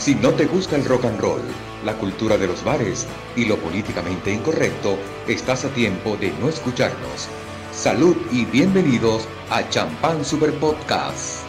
Si no te gusta el rock and roll, la cultura de los bares y lo políticamente incorrecto, estás a tiempo de no escucharnos. Salud y bienvenidos a Champán Super Podcast.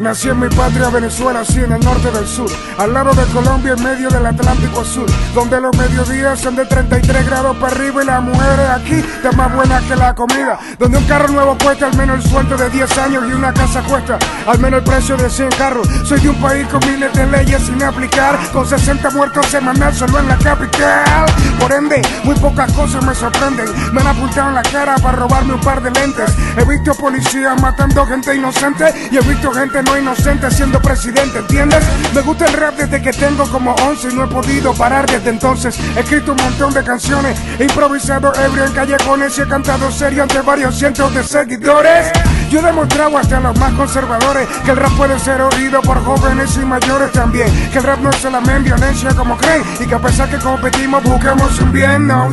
Nací en mi patria Venezuela, así en el norte del sur, al lado de Colombia, en medio del Atlántico Sur, donde los mediodías son de 33 grados para arriba y las mujeres aquí de más buenas que la comida, donde un carro nuevo cuesta al menos el sueldo de 10 años y una casa cuesta al menos el precio de 100 carros. Soy de un país con miles de leyes sin aplicar, con 60 muertos semanal solo en la capital. Por ende, muy pocas cosas me sorprenden. Me han apuntado en la cara para robarme un par de lentes. He visto policías matando gente inocente y he visto gente no inocente siendo presidente, ¿entiendes? Me gusta el rap desde que tengo como 11 y no he podido parar desde entonces. He escrito un montón de canciones, he improvisado ebrio en callejones y he cantado serio ante varios cientos de seguidores. Yo he demostrado hasta a los más conservadores que el rap puede ser oído por jóvenes y mayores también. Que el rap no es solamente violencia como creen y que a pesar que competimos buscamos un bien, no.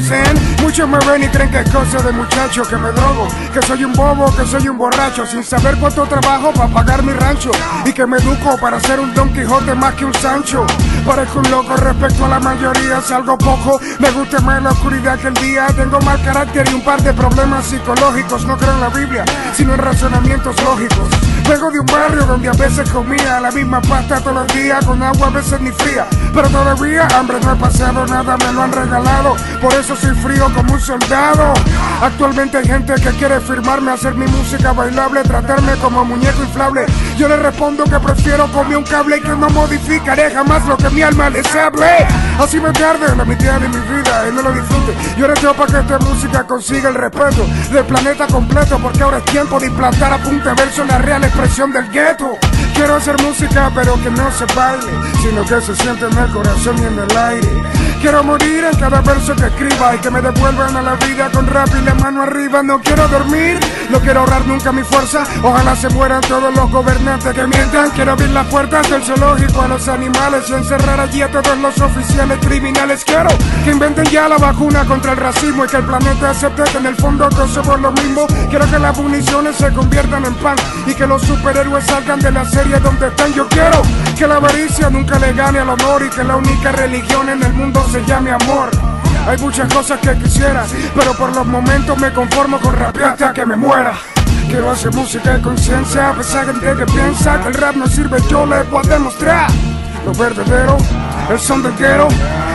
Muchos me ven y creen que es cosa de muchacho, que me drogo, que soy un bobo, que soy un borracho, sin saber cuánto trabajo para pagar mi rancho y que me educo para ser un Don Quijote más que un Sancho. Parezco un loco respecto a la mayoría, salgo poco, me gusta más la oscuridad que el día. Tengo mal carácter y un par de problemas psicológicos. No creo en la Biblia, sino en razonamientos lógicos. Vengo de un barrio donde a veces comía la misma pasta todos los días, con agua a veces ni fría. Pero todavía hambre no he pasado, nada me lo han regalado. Por eso soy frío como un soldado. Actualmente hay gente que quiere firmarme, hacer mi música bailable, tratarme como muñeco inflable. Yo le respondo que prefiero comer un cable y que no modificaré jamás lo que mi alma les hable. Así me tarde la mitad de mi vida y no lo disfrute. Yo ahora yo para que esta música consiga el respeto del planeta completo, porque ahora es tiempo de implantar a punta verso la real expresión del gueto. Quiero hacer música pero que no se baile, sino que se siente en el corazón y en el aire. Quiero morir en cada verso que escriba y que me devuelvan a la vida con rap y la mano arriba. No quiero dormir, no quiero ahorrar nunca mi fuerza. Ojalá se mueran todos los gobernantes que mientan. Quiero abrir las puertas del zoológico a los animales y encerrar allí a todos los oficiales criminales. Quiero que inventen ya la vacuna contra el racismo y que el planeta acepte que en el fondo todos somos lo mismo. Quiero que las municiones se conviertan en pan y que los superhéroes salgan de la serie donde están. Yo quiero que la avaricia nunca le gane al honor y que la única religión en el mundo se llame amor. Hay muchas cosas que quisiera, pero por los momentos me conformo con rapear hasta que me muera. Quiero hacer música de conciencia, a pesar de que piensa que el rap no sirve, yo le voy a demostrar lo verdadero, el son del guero,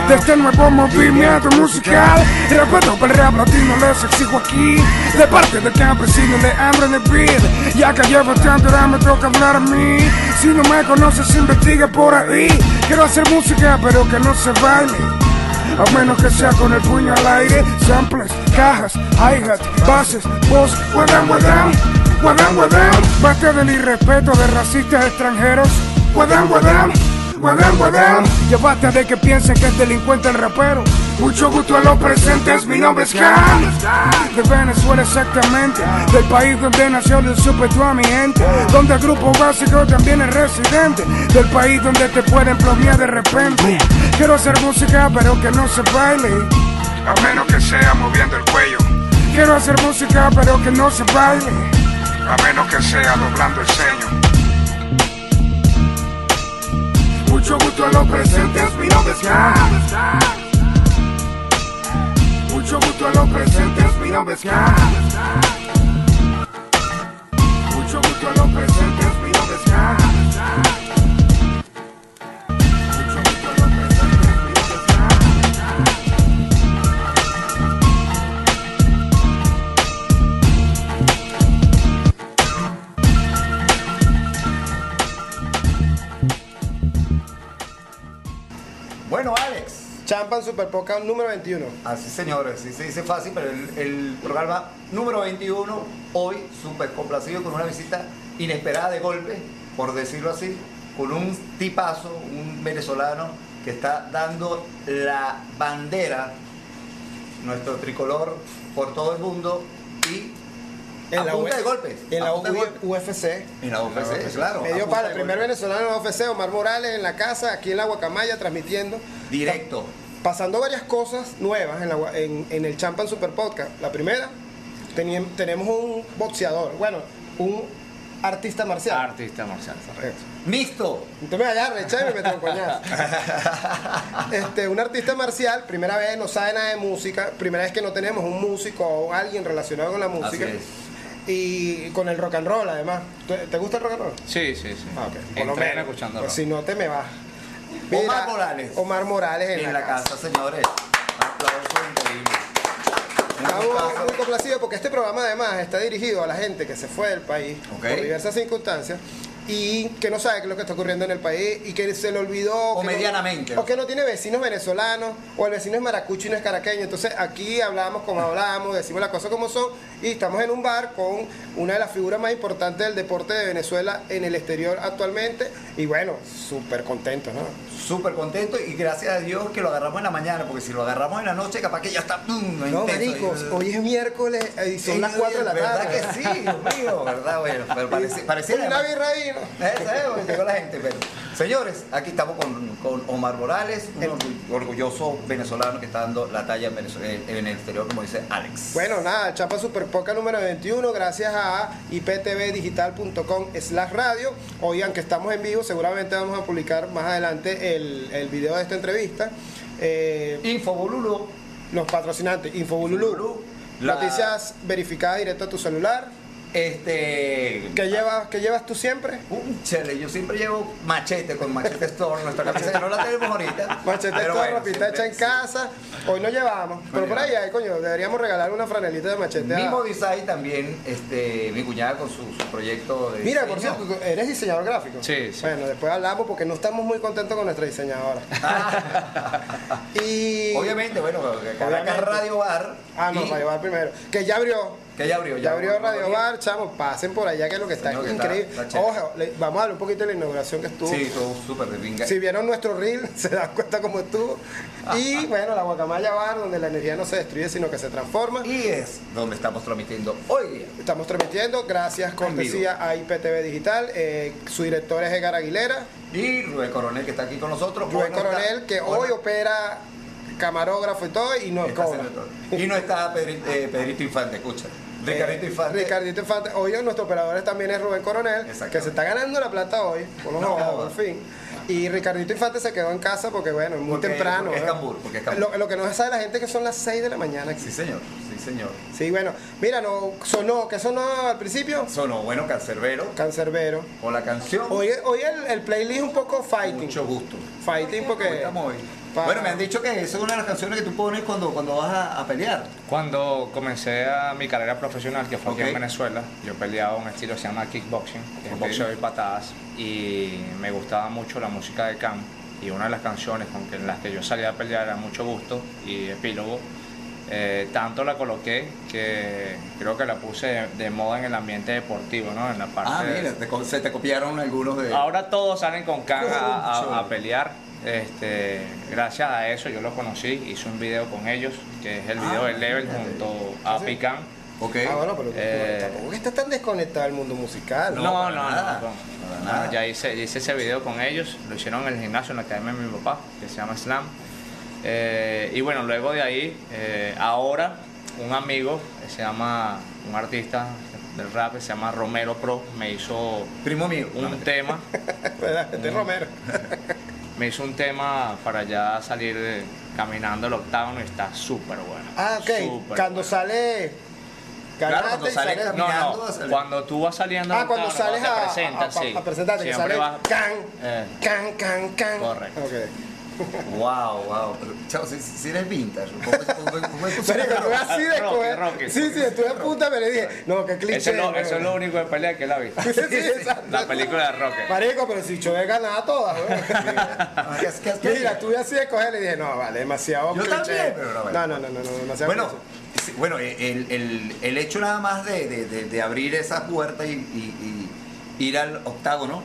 de este nuevo movimiento musical. Respeto para el rap latino, les exijo aquí, de parte del campesino de en el beat. Ya que llevo tanto, ahora me toca hablar a mí. Si no me conoces, investiga por ahí. Quiero hacer música, pero que no se baile. A menos que sea con el puño al aire, samples, cajas, hi-hat, bases, voz, guadam, guadam, guadam, guadam. Basta del irrespeto de racistas extranjeros, guadam, guadam, guadam, guadam. Ya de que piensen que es delincuente el rapero. Mucho gusto a los presentes, mi nombre es Cam De Venezuela exactamente. Del país donde nació el super a mi gente. Donde el grupo básico también es residente. Del país donde te pueden plomear de repente. Quiero hacer música pero que no se baile. A menos que sea moviendo el cuello. Quiero hacer música pero que no se baile. A menos que sea doblando el ceño Mucho gusto a los presentes, mi nombre es Cam mucho gusto a los presentes, mi nombre es Cam. Mucho gusto a los presentes, Champan Super Podcast número 21. Así señores, sí se dice fácil, pero el, el programa número 21, hoy súper complacido con una visita inesperada de golpe, por decirlo así, con un tipazo, un venezolano que está dando la bandera, nuestro tricolor, por todo el mundo y En la punta U- de golpes. En la. UFC. En la UFC, claro. Me dio para el primer venezolano en la UFC, Omar Morales, en la casa, aquí en la Guacamaya, transmitiendo. Directo. Pasando varias cosas nuevas en, la en- en el Champan Super Podcast. La primera, tenemos un boxeador, bueno, un artista marcial. Artista marcial, correcto. Mixto. Entonces me vaya a rechar y me meto. Este, un artista marcial, primera vez no sabe nada de música, primera vez que no tenemos un músico o alguien relacionado con la música. Así es. Y con el rock and roll además. ¿Te, gusta el rock and roll? Sí, sí, sí. Ah, ok. Por lo Entreno menos. escuchando Pues rock. si no te me vas. Omar Morales. Omar Morales en, En la casa, señores. Aplausos increíbles. Un Estamos muy complacidos porque este programa además está dirigido a la gente que se fue del país por diversas circunstancias y que no sabe qué es lo que está ocurriendo en el país y que se le olvidó O que no- medianamente. o que no tiene vecinos venezolanos o el vecino es maracucho y no es caraqueño entonces aquí hablamos como hablamos decimos las cosas como son y estamos en un bar con una de las figuras más importantes del deporte de Venezuela en el exterior actualmente y bueno súper contentos ¿no? Súper contento y gracias a Dios que lo agarramos en la mañana, porque si lo agarramos en la noche, capaz que ya está. ¡pum! no intenso. maricos hoy es miércoles y son Sí, las 4 de la ¿Verdad tarde que sí? Dios mío, ¿verdad? Bueno, pero parece, pareciera. una birra ahí ¿no? Esa es, porque llegó la gente. Pero, señores, aquí estamos con, con Omar Morales, un orgu- orgulloso venezolano que está dando la talla en, Venezue- en- en el exterior, como dice Alex. Bueno, nada, Chapa Super Poca número 21, gracias a iptvdigital.com slash radio. Oigan que estamos en vivo, seguramente vamos a publicar más adelante el, el video de esta entrevista. Eh, Info Bolulo. los patrocinantes, Infobululú, Infobululú, la- noticias verificadas directo a tu celular. Este. ¿Qué llevas, qué llevas tú siempre? Un chele, yo siempre llevo machete con machete store, nuestra camisa que no la tenemos ahorita. Machete pero toda bueno, ropita hecha en casa. Hoy no llevamos, pero por ahí, hay, coño, deberíamos regalar una franelita de machete. a- Mimo Design también, este, mi cuñada con su, su proyecto de Mira, por cierto, tú eres diseñador gráfico. Sí, sí. Bueno, después hablamos porque no estamos muy contentos con nuestra diseñadora. y Obviamente, bueno, Caracas. Radio Bar. Ah, no, y- Radio Bar primero. Que ya abrió. Que ya abrió, Ya abrió abrió, Radio. Bar, chamo, pasen por allá que es lo que está Señor, increíble. está. Ojo, le- vamos a hablar un poquito de la inauguración que estuvo. Sí, todo súper de pinga. Si vieron nuestro reel, se dan cuenta cómo estuvo. Y bueno, la Guacamaya Bar, donde la energía no se destruye, sino que se transforma. Y es donde estamos transmitiendo hoy día. Estamos transmitiendo, gracias, cortesía a IPTV Digital. Eh, su director es Edgar Aguilera. Y Rubén Coronel, que está aquí con nosotros. Rubén está- Coronel, que hoy opera camarógrafo y todo, y nos está cobra. haciendo todo. Y no está Pedrito, eh, Pedrito Infante, escucha. Ricardito Eh, Infante. Ricardito Infante. Hoy nuestro operador también es Rubén Coronel, que se está ganando la plata hoy, por lo No, por fin. Y Ricardito Infante se quedó en casa porque, bueno, muy Porque- temprano. porque es cambur, porque es cambur. Lo, lo que no sabe la gente es que son las 6 de la mañana. aquí. Sí, señor. Sí, señor. Sí, bueno. Mira, no, sonó, ¿qué sonó al principio? Sonó, bueno, Cancerbero. Cancerbero. O la canción. Hoy, hoy el, el playlist un poco fighting. Mucho gusto. Fighting porque... Hoy estamos hoy. Pa- Bueno, me han dicho que esa es una de las canciones que tú pones cuando, cuando vas a, a pelear. Cuando comencé a mi carrera profesional, que fue aquí Ok. en Venezuela, yo peleaba un estilo que se llama kickboxing, que es boxeo y patadas, y me gustaba mucho la música de Cam. Y una de las canciones con que, en las que yo salía a pelear era Mucho Gusto y Epílogo. Eh, tanto la coloqué que creo que la puse de, de moda en el ambiente deportivo, ¿no? En la parte Ah, de- mira, te co- se te copiaron algunos de. Ahora todos salen con Khan a, a- a pelear. Este, gracias a eso yo los conocí, hice un video con ellos, que es el video Ah, de Level junto a Sí. Pican. Ok. Ah, bueno, pero Eh, estás tan desconectado del mundo musical. No, No, no, nada, no, nada. ya hice, hice ese video con ellos, lo hicieron en el gimnasio, en la academia de mi papá, que se llama Slam. Eh, y bueno, luego de ahí, eh, ahora un amigo, que se llama, un artista del rap, que se llama Romero Pro, me hizo Primo mío. un No, tema. ¿Verdad? De Romero. Me hizo un tema para ya salir caminando el octágono y está súper bueno. Ah, ok. Cuando bueno. sale. Claro, cuando y sale sale- cam- No, no, cuando tú vas saliendo al Ah, cuando sales a, te presentas, a- a- sí. a presentarte, que sale vas- can, Eh. can, can, can. Correcto. Ok. Wow, wow. Pero, chao, si, si eres vintage. ¿cómo es- cómo cómo es así de Rocky, coger. Rocky. Sí, sí, estuve a punta, pero le dije, no, qué cliché. Eso es, lo, güey. eso es lo único de pelea que la vi. Sí, sí. La película de Rocky. Marico, pero si Chove ganaba todas, güey. Ah, ¿qué- qué- qué- Mira, estuve así de coger y dije, no, vale, demasiado Yo cliché. también, pero no, bueno. No, no, no, no, no, demasiado Bueno, cliché. bueno el, el, el hecho nada más de, de, de, de abrir esa puerta y, y- y ir al octágono.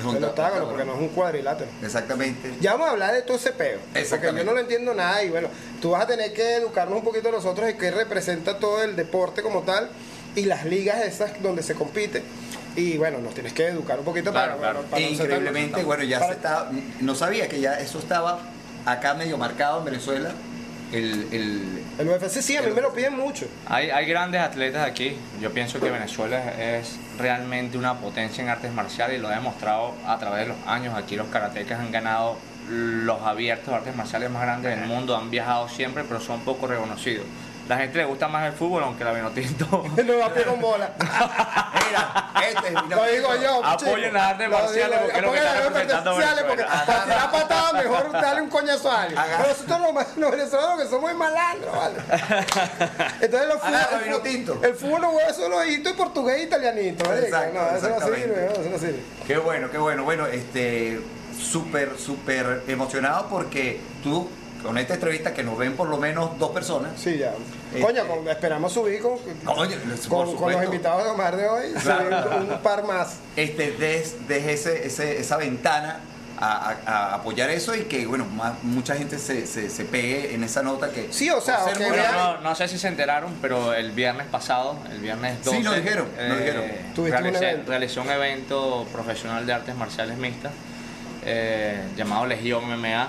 Es un El octágono, octágono. porque no es un cuadrilátero. Exactamente. Ya vamos a hablar de todo ese peo. Porque yo no lo entiendo nada y bueno, tú vas a tener que educarnos un poquito nosotros de qué representa todo el deporte como tal y las ligas esas donde se compite. Y bueno, nos tienes que educar un poquito Claro, para, claro. para- E no increíblemente, bueno, ya para- se estaba, no sabía que ya eso estaba acá medio marcado en Venezuela, el, el- El UFC sí, a mí me lo piden mucho. Hay, hay grandes atletas aquí. Yo pienso que Venezuela es realmente una potencia en artes marciales y lo ha demostrado a través de los años. Aquí los karatecas han ganado los abiertos artes marciales más grandes del mundo, han viajado siempre, pero son poco reconocidos. La gente le gusta más el fútbol, aunque la Vinotinto No va a con bola. Mira, este, mira, Lo digo yo. Apoyen las artes marciales, porque es lo que representando porque para tirar patadas mejor darle un coñazo a alguien. Agarra. Pero nosotros los, venezolanos que somos malandros, ¿vale? Entonces los Agarra fútbol, vino el, fútbol, el fútbol no es solo hito y portugués e italianito, ¿vale? Exacto, no, eso no exactamente. sirve, no, eso no sirve. Qué bueno, qué bueno. Bueno, este, súper, súper emocionado porque tú, con esta entrevista que nos ven por lo menos dos personas, Sí, ya. Este- Coño, esperamos subir con, con, con los invitados de Omar de hoy, Claro. subir un par más. este, des, desde ese, ese- esa ventana a, a- apoyar eso y que, bueno, más- mucha gente se, se, se pegue en esa nota que... Sí, o sea, muy Bueno, no, no sé si se enteraron, pero el viernes pasado, el viernes 12, Sí, nos dijeron, eh, dijeron. Tuviste un realicé, evento. realicé un evento profesional de artes marciales mixtas eh, llamado Legión MMA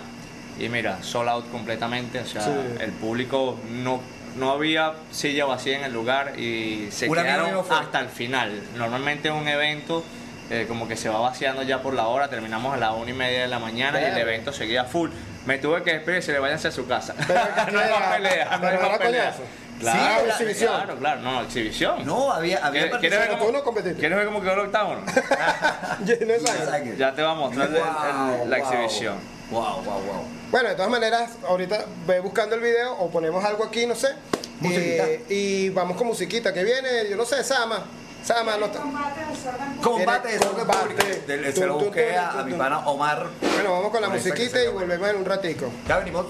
y mira, sold out completamente, o sea, Sí. el público no no había silla vacía en el lugar y se Un amigo mío quedaron hasta el final. Normalmente un evento eh, como que se va vaciando ya por la hora, terminamos a las una y media de la mañana y el evento seguía full. Me tuve que despedir y se le vayan a su casa. Pero no hay más pelea, no hay más pelea. Claro, Sí, claro, exhibición. Claro, claro, no, exhibición. No, había, había ¿Quieres, quieres ver cómo, tú no competiste. ¿Quieres ver cómo quedó el octágono? Ya te voy a mostrar el- el- Wow, la wow. exhibición. Wow, wow, wow. Bueno, de todas maneras, ahorita ve buscando el video o ponemos algo aquí, no sé. Musiquita. Eh, y vamos con musiquita que viene, yo no sé, Sama. Sama, no está. Combate de. Público. Del- Se lo busqué a, mi pana Omar. Bueno, vamos con la Por esa que musiquita se y llama. volvemos en un ratico. Ya venimos.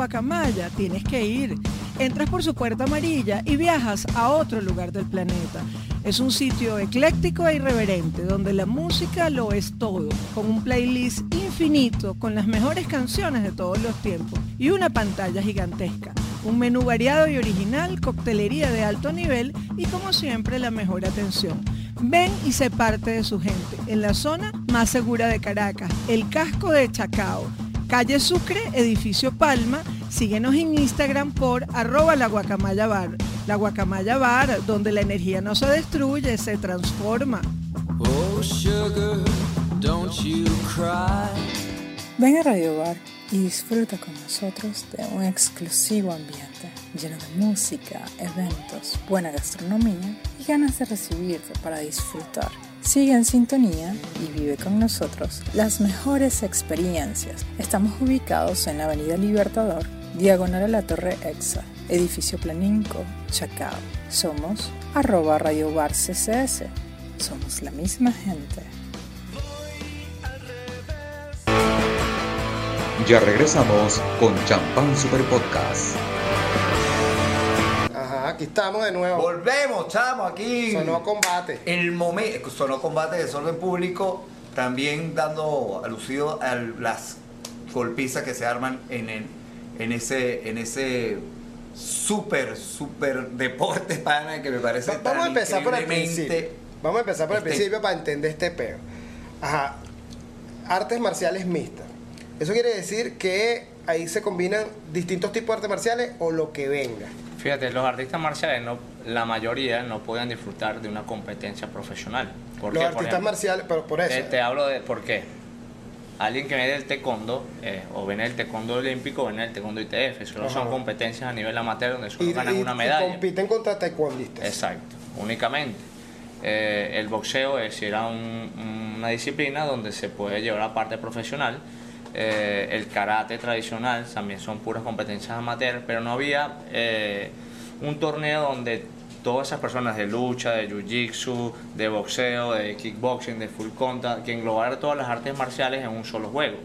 Guacamaya, tienes que ir. Entras por su puerta amarilla y viajas a otro lugar del planeta. Es un sitio ecléctico e irreverente donde la música lo es todo, con un playlist infinito con las mejores canciones de todos los tiempos y una pantalla gigantesca. Un menú variado y original, coctelería de alto nivel y como siempre la mejor atención. Ven y sé parte de su gente en la zona más segura de Caracas, el casco de Chacao. Calle Sucre, edificio Palma. Síguenos en Instagram por arroba la guacamaya bar. La guacamaya bar, donde la energía no se destruye, se transforma. Oh, sugar, don't you cry. Ven a Radio Bar y disfruta con nosotros de un exclusivo ambiente lleno de música, eventos, buena gastronomía y ganas de recibirte para disfrutar. Sigue en sintonía y vive con nosotros las mejores experiencias. Estamos ubicados en la Avenida Libertador, diagonal a la Torre EXA, edificio Planinco, Chacao. Somos arroba Radio Bar CCS. Somos la misma gente. Ya regresamos con Champán Super Podcast. Ajá, aquí estamos de nuevo. Volvemos, chamo, aquí. Sonó combate. El momento, sonó combate de desorden público, también dando alusivo a las golpizas que se arman en, el- en ese, en ese súper, súper deporte pana que me parece Va- Vamos a tan empezar por el principio. Vamos a empezar por el Este- principio para entender este peo. Ajá. Artes marciales mixtas. Eso quiere decir que ahí se combinan distintos tipos de artes marciales o lo que venga. Fíjate, los artistas marciales, no, la mayoría no podían disfrutar de una competencia profesional. ¿Por Los qué? Por artistas ejemplo, marciales, pero por eso. Te, te hablo de por qué. Alguien que viene del taekwondo, eh, o viene del taekwondo olímpico, o viene del taekwondo ITF, solo son competencias a nivel amateur donde solo y, ganan y- una y medalla. compiten contra taekwondistas. Exacto, únicamente. Eh, el boxeo es era un- una disciplina donde se puede llevar a parte profesional. Eh, el karate tradicional también son puras competencias amateur, pero no había un torneo donde todas esas personas de lucha, de jiu-jitsu, de boxeo, de kickboxing, de full contact, que englobara todas las artes marciales en un solo juego.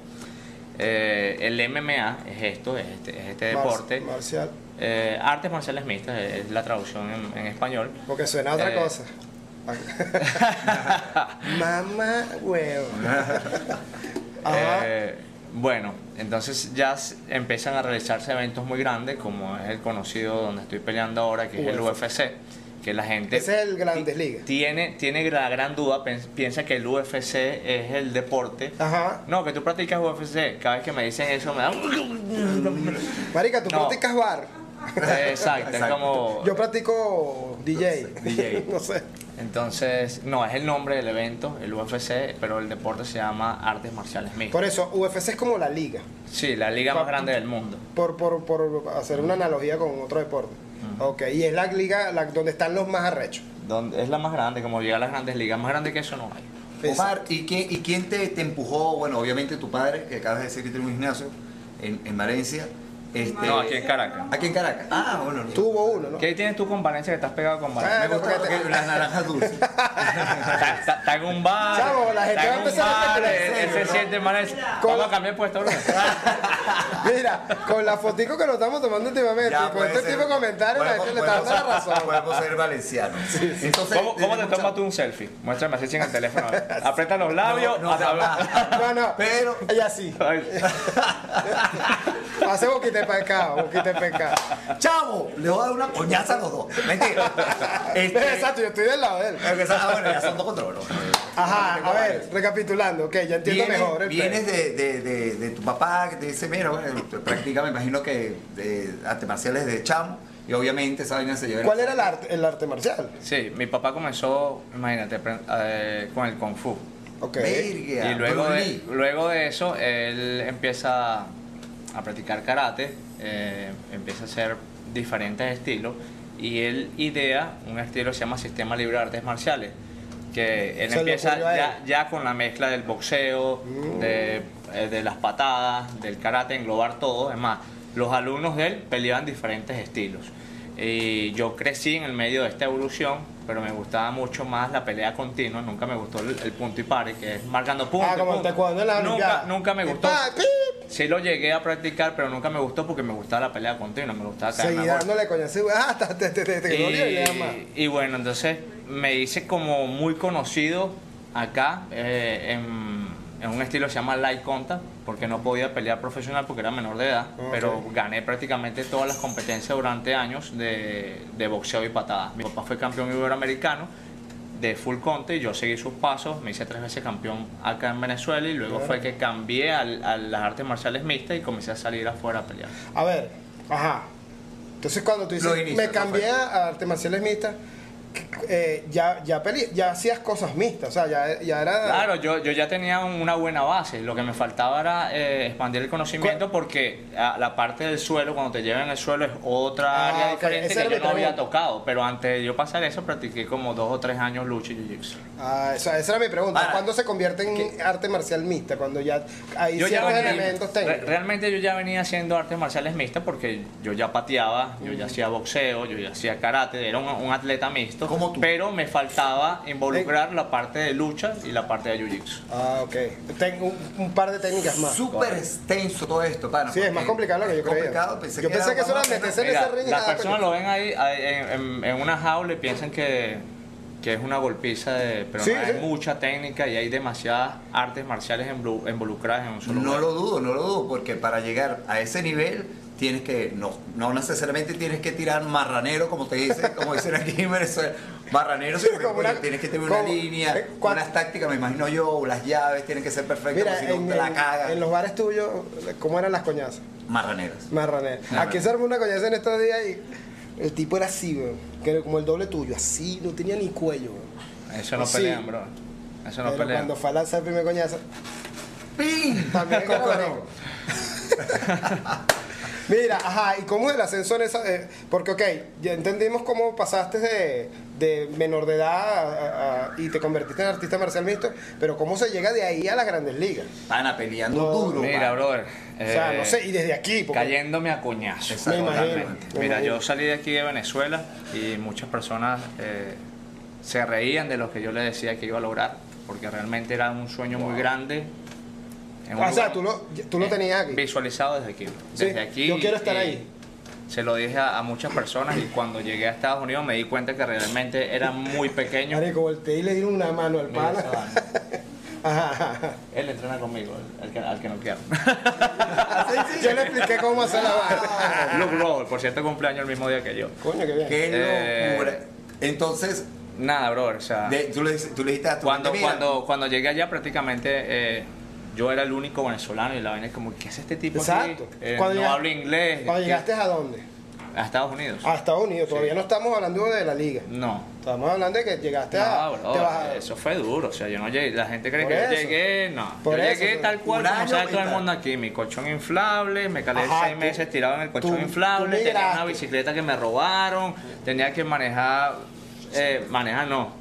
Eh, el MMA es esto, es este, es este Mar- deporte. Marcial. Eh, artes marciales mixtas es la traducción en, en español. Porque suena a otra Eh, cosa. Mamá huevo. Ajá. Eh, bueno, entonces ya empiezan a realizarse eventos muy grandes, como es el conocido donde estoy peleando ahora, que es el UFC, que la gente Ese es el Grandes Ligas. tiene, tiene la gran duda, piensa que el UFC es el deporte. Ajá. No, que tú practicas UFC, cada vez que me dicen eso me da... Marica, tú No. practicas bar. Exacto, es como... Yo practico DJ. DJ. no sé. Entonces, no, es el nombre del evento, el UFC, pero el deporte se llama Artes Marciales Mixtas. Por eso, UFC es como la liga. Sí, la liga más grande del mundo. Por, por, por hacer una analogía con otro deporte. Ok, y es la liga la- donde están los más arrechos. Donde es la más grande, como llega a las grandes ligas, más grande que eso no hay. Omar, ¿y quién, y quién te, te empujó? Bueno, obviamente tu padre, que acabas de decir que tiene un gimnasio en, en Valencia. Este, No, aquí en Caracas. Aquí en Caracas. Ah, bueno. Tuvo uno, ¿no? ¿Qué tienes tú con Valencia que estás pegado con Ah, Valencia? Me gusta porque te- las naranjas dulces. Está, en un bar. Chamo, la gente va a empezar a bar, especular, él- en él serio, se ¿no? siente en Valencia. Con- Vamos a cambiar de puesto. Mira, con la fotico que nos estamos tomando últimamente Ya con este ser. tipo de comentarios, la gente le está dando la razón. Podemos ser valencianos. Entonces, ¿Cómo, cómo te tomas tú un selfie? Muéstrame así en el teléfono. Aprieta los labios. No, no. No, no, Pero- ella sí. Hace boquita de pecado, boquita de pecado. ¡Chavo! Le voy a dar una coñaza a los dos. Mentira. Este, Exacto, yo estoy del lado de él. ah, bueno, ya son dos contra uno. Ajá, a ver, recapitulando, ok, ya entiendo Vienes, mejor el vienes de, de, de, de tu papá que te dice, mira, bueno, practica, me imagino que de artes marciales de chamo. Y obviamente esa vaina se lleva. ¿Cuál era el arte, el arte marcial? Sí, mi papá comenzó, imagínate, pre- eh, con el Kung Fu. Ok. Verga, Y luego Bruce de, Lee. luego de eso, él empieza a practicar karate, eh, empieza a hacer diferentes estilos y él idea un estilo que se llama Sistema Libre de Artes Marciales, que él Se empieza ya, ya con la mezcla del boxeo, de, eh, de las patadas, del karate, englobar todo. Es más, los alumnos de él peleaban diferentes estilos. Y yo crecí en el medio de esta evolución, pero me gustaba mucho más la pelea continua. Nunca me gustó el, el punto y pare, que es marcando puntos. Ah, como el taekwondo en la nunca, nunca me gustó. Sí lo llegué a practicar, pero nunca me gustó porque me gustaba la pelea continua, me gustaba golpes. dándole coñazo. Ah, hasta te, te, te, te y. Y, bueno, entonces me hice como muy conocido acá eh, en, en un estilo que se llama light contact, porque no podía pelear profesional porque era menor de edad, Ok. pero gané prácticamente todas las competencias durante años de, de boxeo y patadas. Mi papá fue campeón iberoamericano de full contact y yo seguí sus pasos, me hice tres veces campeón acá en Venezuela y luego fue que cambié al- a las artes marciales mixtas y comencé a salir afuera a pelear. A ver, ajá. Entonces cuando tú dices, inicios, me ¿no cambié a artes marciales mixtas, eh, ya, ya, peli- ya hacías cosas mixtas, o sea, ya, ya era... Claro, yo, yo ya tenía una buena base. Lo que me faltaba era eh, expandir el conocimiento porque ah, la parte del suelo, cuando te llevan el suelo, es otra Ah, área diferente que yo no había pregunta. tocado. Pero antes de yo pasar eso, practiqué como dos o tres años lucha y jiu-jitsu. Ah, esa, esa era mi pregunta. Ahora, ¿Cuándo se convierte en arte marcial mixta? Cuando ya hay Yo ya venía- elementos re- realmente yo ya venía haciendo artes marciales mixtas porque yo ya pateaba, yo ya hacía boxeo, yo ya hacía karate, era un, un atleta mixto. Como tú. Pero me faltaba involucrar la parte de lucha y la parte de jiu-jitsu. Ah, ok. Tengo un, un par de técnicas más. Súper extenso todo esto, pana. Sí, es más complicado lo que yo es creía. complicado, pensé yo pensé que eso era meterse en Mira, ese ring. y las nada, personas coño. lo ven ahí ahí en, en- en una jaula y piensan que, que es una golpiza, de, pero Sí, no, hay sí. mucha técnica y hay demasiadas artes marciales emblu- involucradas en un solo No lugar. lo dudo, no lo dudo, porque para llegar a ese nivel tienes que, no, no necesariamente tienes que tirar marranero, como te dice, como dicen aquí en Venezuela, marranero, sino que, Como coño, una- tienes que tener una línea, eh, ¿cuál- unas tácticas, me imagino yo, las llaves tienen que ser perfectas, Mira, porque si en, no te la cagas. en los bares tuyos, ¿cómo eran las coñazas? Marraneras. Marranero. Aquí se armó una coñaza en estos días y el tipo era así. Que era como el doble tuyo, así, no tenía ni cuello, weón. Eso no Sí. pelean, bro. Eso no Pero pelean. cuando fue a lanzar el primer coñazo, ¡Pin! también. Mira, ajá, ¿y cómo es el ascenso en esa? eh, porque, ok, ya entendimos cómo pasaste de, de menor de edad a- a- y te convertiste en artista marcial mixto, pero ¿cómo se llega de ahí a las grandes ligas? Pana peleando No, duro. Mira, pana. brother. o sea, eh, no sé, y desde aquí, porque- Cayéndome a coñazo. Exacto, Me imagino. me Mira, imagino. yo salí de aquí de Venezuela y muchas personas eh, se reían de lo que yo les decía que iba a lograr, porque realmente era un sueño muy grande. En un O sea, tú lo, tú lo eh, tenías aquí. Visualizado desde aquí. Sí, Desde aquí. yo quiero estar y ahí. Se lo dije a, a muchas personas y cuando llegué a Estados Unidos me di cuenta que realmente era muy pequeño. Marico, volteé y le di una mano al pana. Ajá, ajá. Él entrena conmigo, el, el que, al que no quiero. Yo le expliqué cómo hacer la vaina. Luke Roll, por cierto, cumpleaños el mismo día que yo. Coño, qué bien. Qué Eh, locura. Entonces, Nada, bro, o sea. de- tú, le, dices- tú le dijiste a tu cuando, cuando llegué allá prácticamente eh, yo era el único venezolano y la vaina es como, ¿qué es este tipo Exacto. aquí? Eh, Cuando no hablo inglés. Cuando ¿qué? llegaste a dónde? A Estados Unidos. A Estados Unidos. Todavía no estamos hablando de la liga. No. Estamos hablando de que llegaste a. No, bro, te vas a- eso fue duro. O sea, yo no llegué. La gente cree Por que yo eso. llegué. No. Por yo eso, llegué tal cual como sabe todo el mundo aquí. Mi colchón inflable, me calé Ajá, seis tú- meses tirado en el colchón tú- inflable, tú tenía una bicicleta que me robaron, tenía que manejar, eh, manejar no,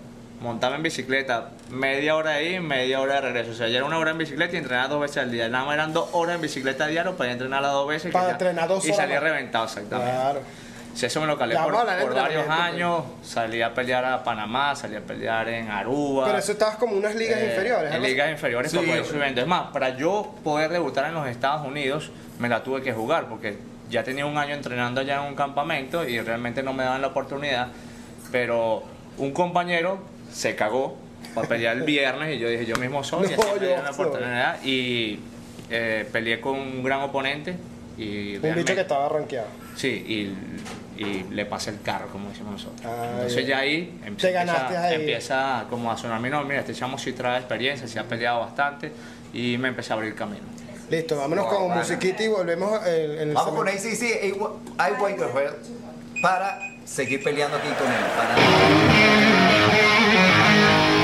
montaba en bicicleta media hora ahí, media hora de regreso. O sea, ya era una hora en bicicleta y entrenaba dos veces al día. Nada más eran dos horas en bicicleta diario para entrenar las dos veces. Para entrenar dos Y salía más. reventado, exactamente. Claro. Si eso me lo calé por, varios años, salí a pelear a Panamá, salí a pelear en Aruba. Pero eso estabas como unas ligas eh, inferiores. En ligas inferiores Sí, para poder subiendo. Es más, para yo poder debutar en los Estados Unidos, me la tuve que jugar porque ya tenía un año entrenando allá en un campamento y realmente no me daban la oportunidad. Pero un compañero se cagó para pelear el viernes y yo dije, yo mismo soy, y No, así me yo dieron la soy. oportunidad. Y eh, peleé con un gran oponente. Y Un bicho que estaba rankeado. Sí, y, y le pasé el carro, como decimos nosotros. Ah, Entonces bien. ya ahí, em- Te ganaste empieza, ahí. empieza como a sonar mi nombre. Mira, este chamo sí trae experiencia, sí ha peleado bastante y me empecé a abrir camino. Listo, vámonos con musiquita y volvemos en, en el Vamos con segmento. ACC, I Whitehead para seguir peleando aquí con él. Para... Bye.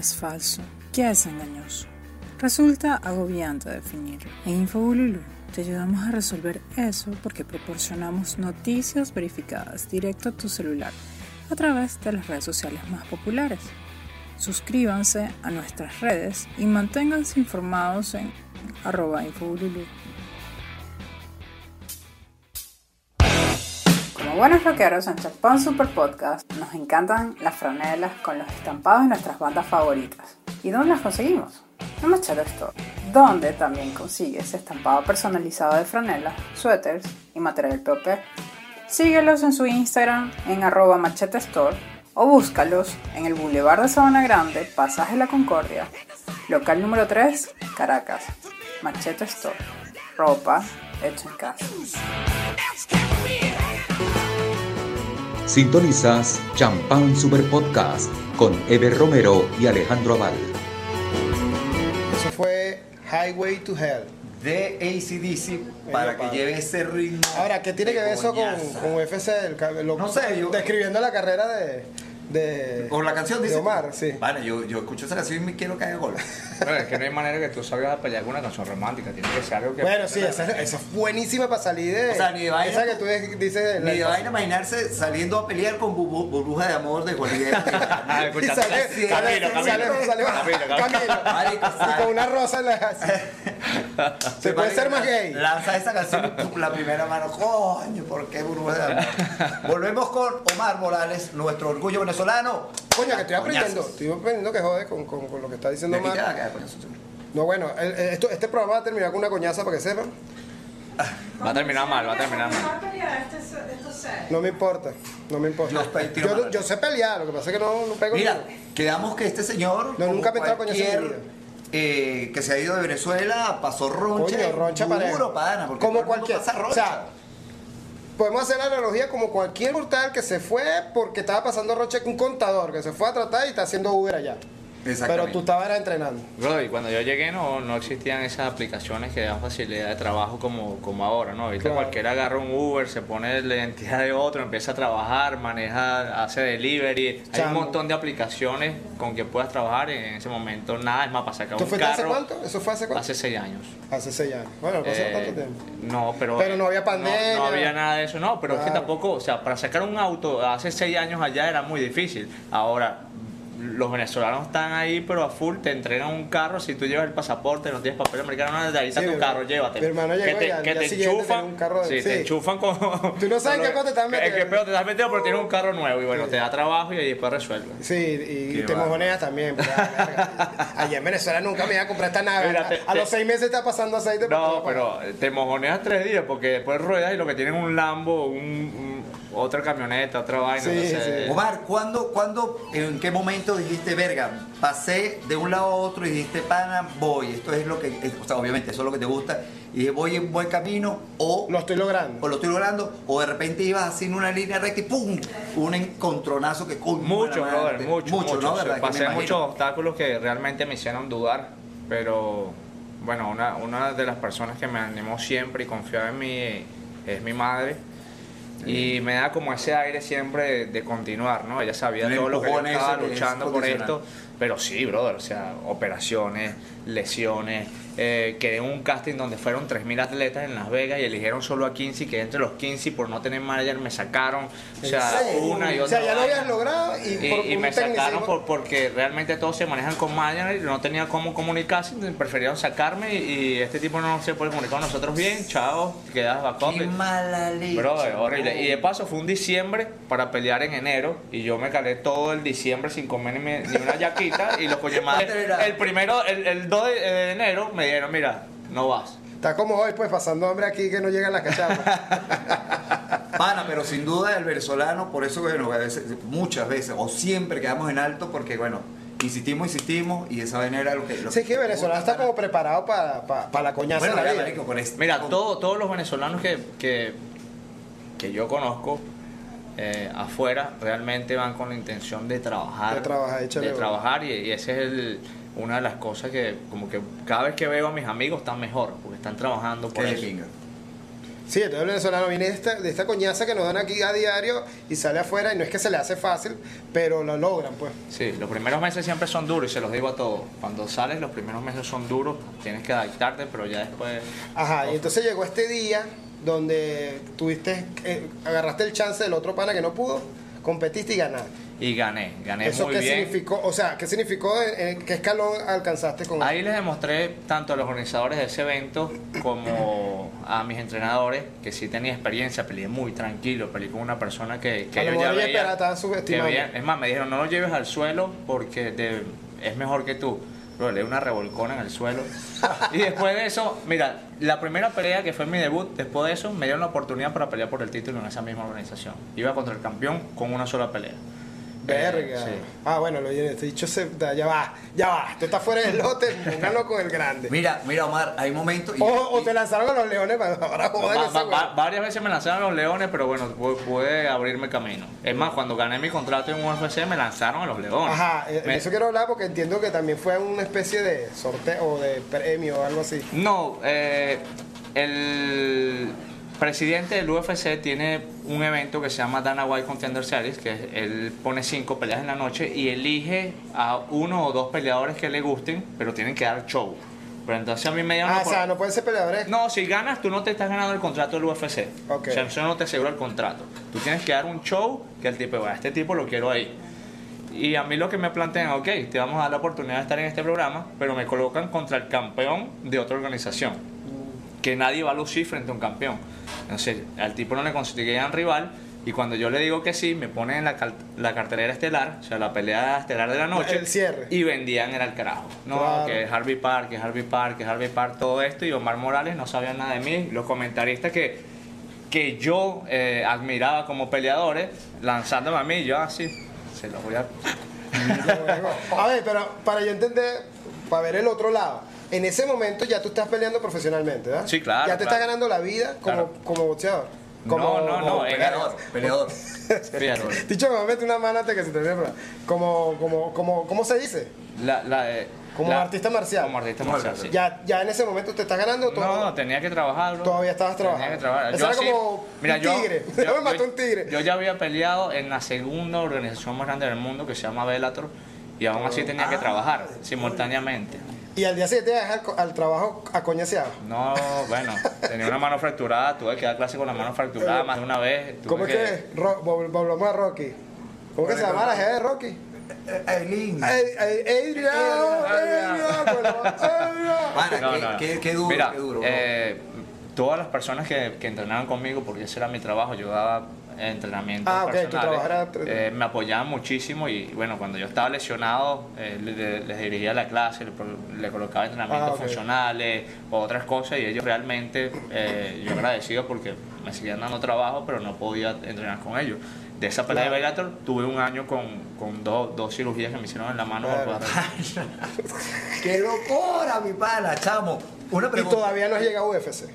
Es falso? ¿Qué es engañoso? Resulta agobiante definirlo. En Infobululu te ayudamos a resolver eso porque proporcionamos noticias verificadas directo a tu celular a través de las redes sociales más populares. Suscríbanse a nuestras redes y manténganse informados en arroba. Buenos rockeros en Chapán Super Podcast, nos encantan las franelas con los estampados de nuestras bandas favoritas. ¿Y dónde las conseguimos? En Machete Store, donde también consigues estampado personalizado de franelas, suéteres y material POP. Síguelos en su Instagram en arroba Machete Store o búscalos en el Boulevard de Sabana Grande, Pasaje La Concordia, local número 3, Caracas. Machete Store, ropa hecha en casa. Sintonizas Champán Super Podcast con Eber Romero y Alejandro Aval. Eso fue Highway to Hell. De ACDC para que lleve ese ritmo. Ahora, ¿qué tiene que ver eso con, con UFC? El lo- No sé, yo- Describiendo la carrera de. de Por la canción de dice. Omar, sí. Vale, yo, yo escucho esa canción y me quiero caer gol. Bueno, es que no hay manera que tú salgas a pelear con una canción romántica. Tiene que ser algo que. Bueno, sí, esa, esa es buenísima para salir de. O sea, ni de vaina. Esa que tú dices. Ni de vaina imaginarse saliendo a pelear con burbu- burbuja de amor de Juan Miguel. Ah, Y sale, Sí, sale, Camilo, sale, Camilo. sale- Camilo, Camilo. Marico, Y con una rosa en la. Se puede ser más gay. Lanza esa canción la primera mano. Coño, ¿por qué burbuja de amor? Volvemos con Omar Morales, nuestro orgullo venezolano. Coño, que estoy aprendiendo. Coñazos. Estoy aprendiendo que jode con, con, con lo que está diciendo Omar. Coñazo. No, bueno, el- el- esto- este programa va a terminar con una coñaza para que sepan. Va a terminar mal, va a terminar mal. No me importa, no me importa. Yo, sé pelear, lo que pasa es que no, no pego Mira, ni- quedamos que este señor, No, nunca me he entrado coñazo en mi cualquier, vida. eh, que se ha ido de Venezuela, pasó roncha, Coño, roncha duro, pana, porque Como todo el mundo cualquier. pasa O sea, podemos hacer la analogía como cualquier mortal que se fue porque estaba pasando roncha con un contador que se fue a tratar y está haciendo Uber allá. Pero tú estabas era entrenando. Bro, y cuando yo llegué no, no existían esas aplicaciones que dan facilidad de trabajo como, como ahora, ¿no? Ahorita Claro. cualquiera agarra un Uber, se pone la identidad de otro, empieza a trabajar, maneja, hace delivery. Hay un montón de aplicaciones con que puedas trabajar y en ese momento nada es más para sacar ¿Tú un fuiste hace carro. cuánto? ¿Eso fue hace cuánto? Hace seis años. Hace seis años. Bueno, no pasó Eh, tanto tiempo. No, pero. Pero no había pandemia. No, no había nada de eso, no, pero es que tampoco, o sea, para sacar un auto hace seis años allá era muy difícil. Ahora, los venezolanos están ahí, pero a full, te entregan un carro, si tú llevas el pasaporte, no tienes papel americano, ahí está Sí, tu mi carro, llévate. mi hermano que llegó te, y al que te enchufan, un carro de- sí, sí. te enchufan con... Tú no sabes en qué pedo te estás En metiendo. qué pedo te estás metiendo, pero tienes un carro nuevo y bueno, te da trabajo y ahí después resuelve. Sí, y, te mojoneas también. verga. Allá en Venezuela nunca me iba a comprar esta nave. Mira, te- a te- los seis meses está pasando aceite. para No, pero te mojoneas tres días porque después ruedas y lo que tienen es un Lambo, un, un- otra camioneta, otra vaina. Sí, entonces, sí. Omar, ¿cuándo, ¿cuándo, en qué momento dijiste, verga, pasé de un lado a otro y dijiste, pana, voy, esto es lo que, es- o sea, obviamente eso es lo que te gusta, y dije, voy en buen camino, o Lo estoy logrando. o lo estoy logrando, o de repente ibas así en una línea recta y ¡pum! Un encontronazo que Mucho, brother, madre. mucho, mucho. ¿no? Pasé muchos obstáculos que realmente me hicieron dudar, pero bueno, una, una de las personas que me animó siempre y confiaba en mí es mi madre. Y me da como ese aire siempre de, de continuar, ¿no? Ella sabía todo lo que yo estaba ese que es luchando por esto Pero sí, brother, o sea, operaciones, lesiones. Eh, quedé en un casting donde fueron 3.000 atletas en Las Vegas y eligieron solo a 15 y quedé entre los 15 y por no tener manager me sacaron. O sea, una y O otra. sea, ya lo habías logrado y, Y, por y me sacaron por- porque realmente todos se manejan con manager y no tenía cómo comunicarse, entonces prefirieron sacarme y, y este tipo no se puede comunicar con nosotros bien, chao, quedas backup. Qué mala. Bro, horrible. Y de paso fue un diciembre para pelear en enero y yo me calé todo el diciembre sin comer ni, ni una yaquita y los coño madre, el primero, el, el 2 de, de enero me dijeron, mira, no vas. Está como hoy, pues, pasando hambre aquí que no llegan las cachapas. Pana, pero sin duda el venezolano, por eso, bueno, a veces, muchas veces, o siempre quedamos en alto porque, bueno, insistimos, insistimos y esa vaina era lo que... Lo Sí, que Venezuela está como preparado para, para, para la coñaza Bueno, la marico, con este- Mira, con- todo- todos los venezolanos que, que, que yo conozco eh, afuera realmente van con la intención de trabajar. De trabajar, échale de trabajar y, y ese es el- una de las cosas que como que cada vez que veo a mis amigos están mejor porque están trabajando por eso. pinga. Sí, entonces el venezolano viene de esta, de esta coñaza que nos dan aquí a diario y sale afuera y no es que se le hace fácil, pero lo logran, pues. Sí, los primeros meses siempre son duros y se los digo a todos. Cuando sales los primeros meses son duros, tienes que adaptarte, pero ya después... Ajá, y entonces llegó este día donde tuviste, eh, agarraste el chance del otro pana que no pudo, competiste y ganaste. Y gané, gané ¿Eso muy qué bien. significó? O sea, ¿qué significó? ¿Qué escalón alcanzaste con Ahí les demostré tanto a los organizadores de ese evento como a mis entrenadores que sí tenía experiencia, peleé muy tranquilo, peleé con una persona que, que A yo ya veía, esperaba, que veía- es más, me dijeron no lo lleves al suelo porque te- es mejor que tú. Bro, le una revolcona en el suelo. Y después de eso, mira, la primera pelea que fue mi debut, después de eso me dieron la oportunidad para pelear por el título en esa misma organización. Iba contra el campeón con una sola pelea. Verga. Sí. Ah, bueno, lo he dicho, se- ya va, ya va. Tú estás fuera del lote, póngalo con el grande. Mira, mira, Omar, hay momentos... y- O, o te lanzaron a los leones para ahora jodan Va- va- varias veces me lanzaron los leones, pero bueno, pu- pude abrirme camino. Es más, cuando gané mi contrato en UFC me lanzaron a los leones. Ajá, eh, de Me- eso quiero hablar porque entiendo que también fue una especie de sorteo o de premio o algo así. No, eh, el presidente del UFC tiene un evento que se llama Dana White Contender Series, que él pone cinco peleas en la noche y elige a uno o dos peleadores que le gusten, pero tienen que dar show. Pero entonces a mí me dieron Ah, o sea, no pueden ser peleadores. No, si ganas, tú no te estás ganando el contrato del UFC. Ok. O sea, eso no te asegura el contrato. Tú tienes que dar un show que el tipo, "Bueno, este tipo lo quiero ahí. Y a mí lo que me plantean, ok, te vamos a dar la oportunidad de estar en este programa, pero me colocan contra el campeón de otra organización. Que nadie va a lucir frente a un campeón. Entonces, al tipo no le conseguían rival. Y cuando yo le digo que sí, me ponen en la, la cartelera estelar, o sea, la pelea estelar de la noche. El cierre. Y vendían era el carajo. No, Claro. que es Harvey Park, que es Harvey Park, que es Harvey Park, todo esto. Y Omar Morales no sabía nada de mí. Los comentaristas que, que yo eh, admiraba como peleadores, lanzándome a mí, yo así, se los voy a... A ver, pero para yo entender, para ver el otro lado, en ese momento ya tú estás peleando profesionalmente, ¿verdad? Sí, claro, Ya te claro. estás ganando la vida como, Claro. como boxeador. Como, No, no, no, Peleador, peleador. Fíjate. Dicho, me voy a meter una mano antes que se termine. Como, como, como, ¿cómo se dice? La, la, eh, Como la- artista marcial. Como artista marcial, sí. Ya, ya en ese momento te estás ganando todo. No, no, tenía que trabajar, bro. Todavía estabas Tenía trabajando. que trabajar. Yo era así- como un tigre. Yo me mató un tigre. Yo ya había peleado en la segunda organización más grande del mundo que se llama Bellator y aún así tenía Ah. que trabajar simultáneamente. Y al día siguiente ya al, al trabajo acoñaseado. No, bueno, tenía una mano fracturada, tuve que dar clase con la mano fracturada más de una vez. ¿Cómo es que Volvamos a Rocky. ¿Cómo que se llama la jefa de Rocky? Aileen. Adrian, bueno, Adrian. Pana, No, qué, duro, Mira, qué duro. Todas las personas que, que entrenaban conmigo, porque ese era mi trabajo, yo daba entrenamientos Ah, ok, tu personales, entre- eh, me apoyaban muchísimo y bueno, cuando yo estaba lesionado, eh, le- le- les dirigía la clase, le, pro- le colocaba entrenamientos Ah, funcionales o otras cosas y ellos realmente, eh, yo agradecido porque me seguían dando trabajo, pero no podía entrenar con ellos. De esa pelea de Bellator tuve un año con, con dos, dos cirugías que me hicieron en la mano. para Claro. ¡Qué locura, mi pana, chamo! Una Y todavía no has llegado a UFC.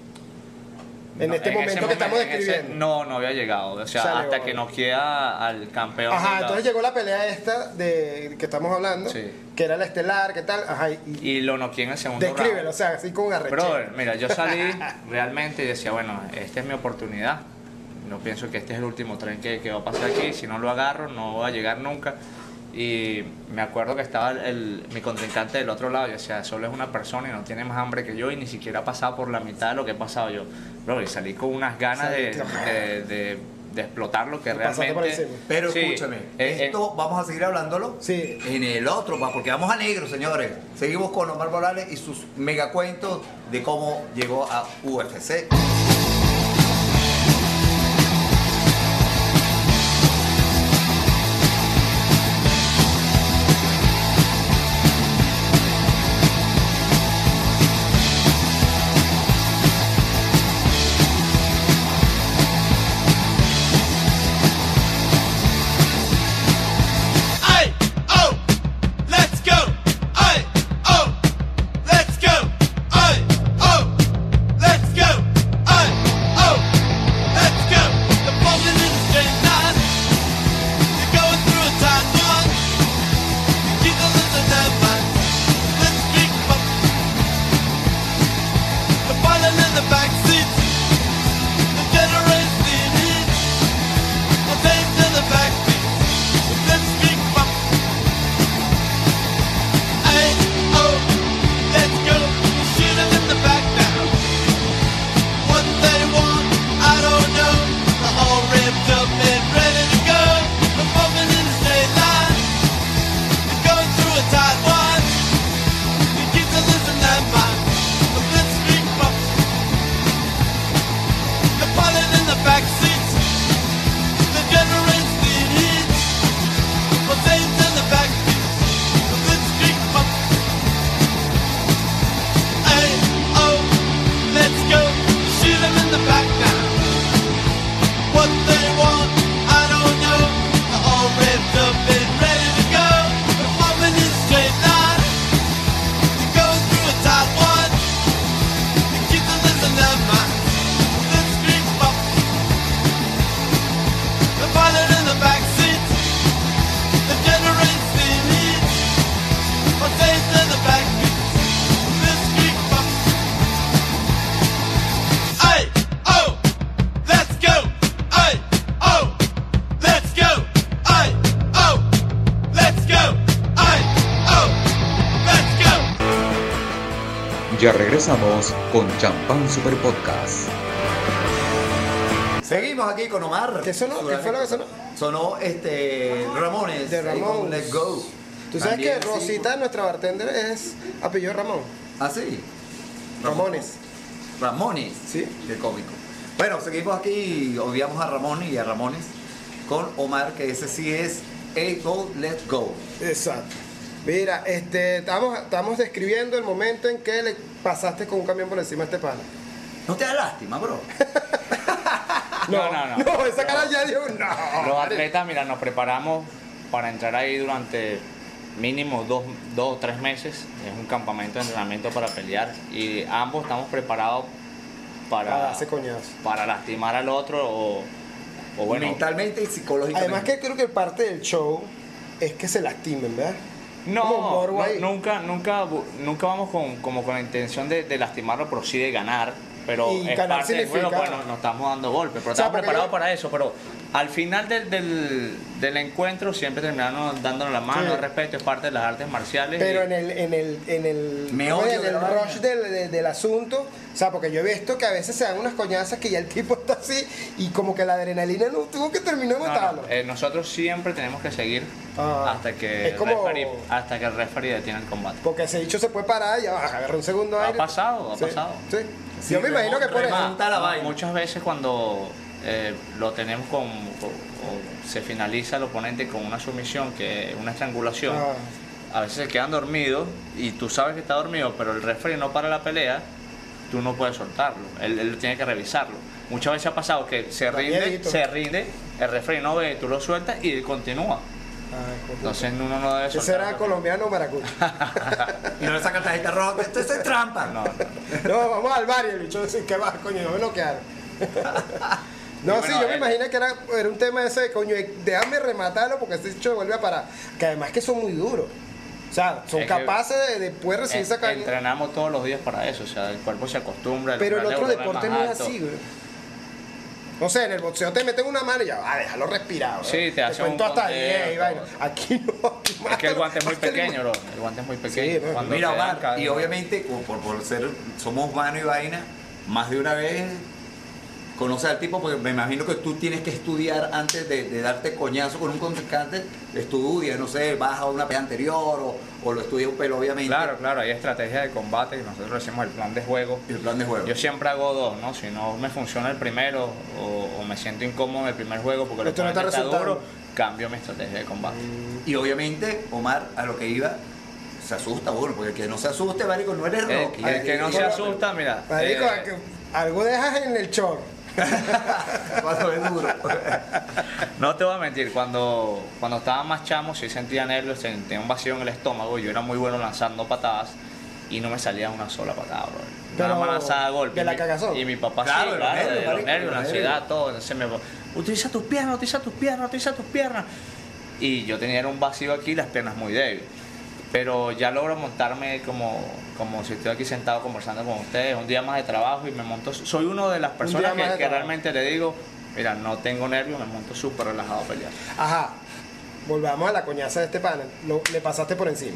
En este ese momento que estamos en ese- describiendo. no, no había llegado. O sea, Sale, hasta que nos queda al campeón. Ajá, entonces llegó la pelea esta de que estamos hablando, Sí. que era la estelar, ¿qué tal? Ajá, y, Y lo noqué en el segundo descríbelo, o round. sea, así con arrechera. Brother, mira, yo salí realmente y decía, bueno, esta es mi oportunidad. No pienso que este es el último tren que, que va a pasar aquí. Si no lo agarro, no voy a llegar nunca. Y me acuerdo que estaba el, el- mi contrincante del otro lado y decía, solo es una persona y no tiene más hambre que yo y ni siquiera ha pasado por la mitad de lo que he pasado yo. Bro, y salí con unas ganas de, de, de- de explotar lo que por realmente... Pero Sí, escúchame, eh, eh, esto vamos a seguir hablándolo Sí. en el otro, pa, porque vamos a negro, señores. Seguimos con Omar Morales y sus megacuentos de cómo llegó a UFC. Con Champán Super Podcast. Seguimos aquí con Omar. ¿Qué sonó? ¿Qué fue lo que sonó? Sonó este Ramones. De Ramones. Let's Go. Tú sabes También, que sí. Rosita, nuestra bartender, es apellido Ramón. Ah, sí. Ramones. Ramones. Sí. Qué cómico. Bueno, seguimos aquí, odiamos a Ramón y a Ramones con Omar, que ese sí es Hey Go, Let's Go. Exacto. Mira, este, estamos, estamos describiendo el momento en que le pasaste con un camión por encima a este pana. No te da lástima, bro. No, no, no. No, esa cara ya dio un no. Los atletas, mira, nos preparamos para entrar ahí durante mínimo dos, dos o tres meses. Es un campamento de entrenamiento para pelear y ambos estamos preparados Para para, lastimar al otro o, o bueno. Mentalmente y psicológicamente. Además que creo que parte del show es que se lastimen, ¿verdad? No, no, nunca, nunca, nunca vamos con, como con la intención de, de lastimarlo, pero sí de ganar. Pero Y es parte del juego, bueno, nos estamos dando golpes, pero O sea, estamos preparados yo- para eso. Pero al final del, del, del encuentro siempre terminamos dándonos la mano, Sí. respeto, es parte de las artes marciales. Pero y- en el, en el, en el, Meollo de en el rush del, de- del asunto, o sea, porque yo he visto que a veces se dan unas coñazas que ya el tipo está así y como que la adrenalina no tuvo que terminar No, no, matarlo. eh, nosotros siempre tenemos que seguir Ah, hasta que es como- el referee, hasta que el referee detiene el combate. Porque ese dicho se puede parar y agarra un segundo Ha aire. pasado, ha Sí, pasado. Sí. Sí, yo me imagino que por eso. Muchas veces cuando eh, lo tenemos con, o se finaliza el oponente con una sumisión, que es una estrangulación, Ah. a veces se quedan dormidos y tú sabes que está dormido, pero el referee no para la pelea, tú no puedes soltarlo, él, él tiene que revisarlo. Muchas veces ha pasado que se rinde, se rinde, el referee no ve, tú lo sueltas y él continúa. Entonces uno no debe Ese soltarlo. era colombiano o maracucho. Y no le sacan tarjeta roja. Esto es trampa. No, no. No, vamos al bar y el bicho dice, ¿qué va, coño? No me bloquearon. No, sí, yo me imaginé que era, era un tema ese de coño, déjame rematarlo porque este bicho vuelve a parar. Que además que son muy duros. O sea, son Es capaces de, de poder recibir esa caña. Entrenamos todos los días para eso, o sea, el cuerpo se acostumbra. Pero el otro deporte no es así, güey. No sé, en el boxeo te meten una mano y ya, ah, déjalo respirar. Sí, ¿verdad? te hace un cuento hasta conteo, 10 y vaina. Aquí no. Es que el guante es muy pequeño, bro. El guante es muy pequeño. Sí, Cuando Mira, te Omar, y obviamente, como por, por ser, somos mano y vaina, más de una vez conoces al tipo, porque me imagino que tú tienes que estudiar antes de, de darte coñazo con un contrincante, estudias, no sé, vas a una pelea anterior o, o lo estudias, pero obviamente Claro, claro, hay estrategia de combate y nosotros decimos el plan de juego. el plan de juego. Yo siempre hago dos, ¿no? Si no me funciona el primero o, o me siento incómodo en el primer juego porque el Esto no está duro, cambio mi estrategia de combate. Y obviamente, Omar, a lo que iba, se asusta uno, porque el que no se asuste, marico, no eres El, Rocky. el que no se Marico, asusta, mira. Marico, eh, algo dejas en el chor. Cuando es duro. No te voy a mentir, cuando, cuando estaba más chamo sí sentía nervios, sentía un vacío en el estómago, yo era muy bueno lanzando patadas y no me salía una sola patada, bro. Nada Pero, más lanzaba golpes. ¿de la Y mi- cagazón? Y mi papá Claro, sí, claro, nervios, de los nervios, la ansiedad, todo. Entonces me utiliza tus piernas, utiliza tus piernas, utiliza tus piernas. Y yo tenía un vacío aquí y las piernas muy débiles. Pero ya logro montarme como, como si estoy aquí sentado conversando con ustedes, un día más de trabajo y me monto. Soy uno de las personas que, realmente le digo, mira, no tengo nervios, me monto súper relajado a pelear. Ajá. Volvamos a la coñaza de este panel. Lo- le pasaste por encima.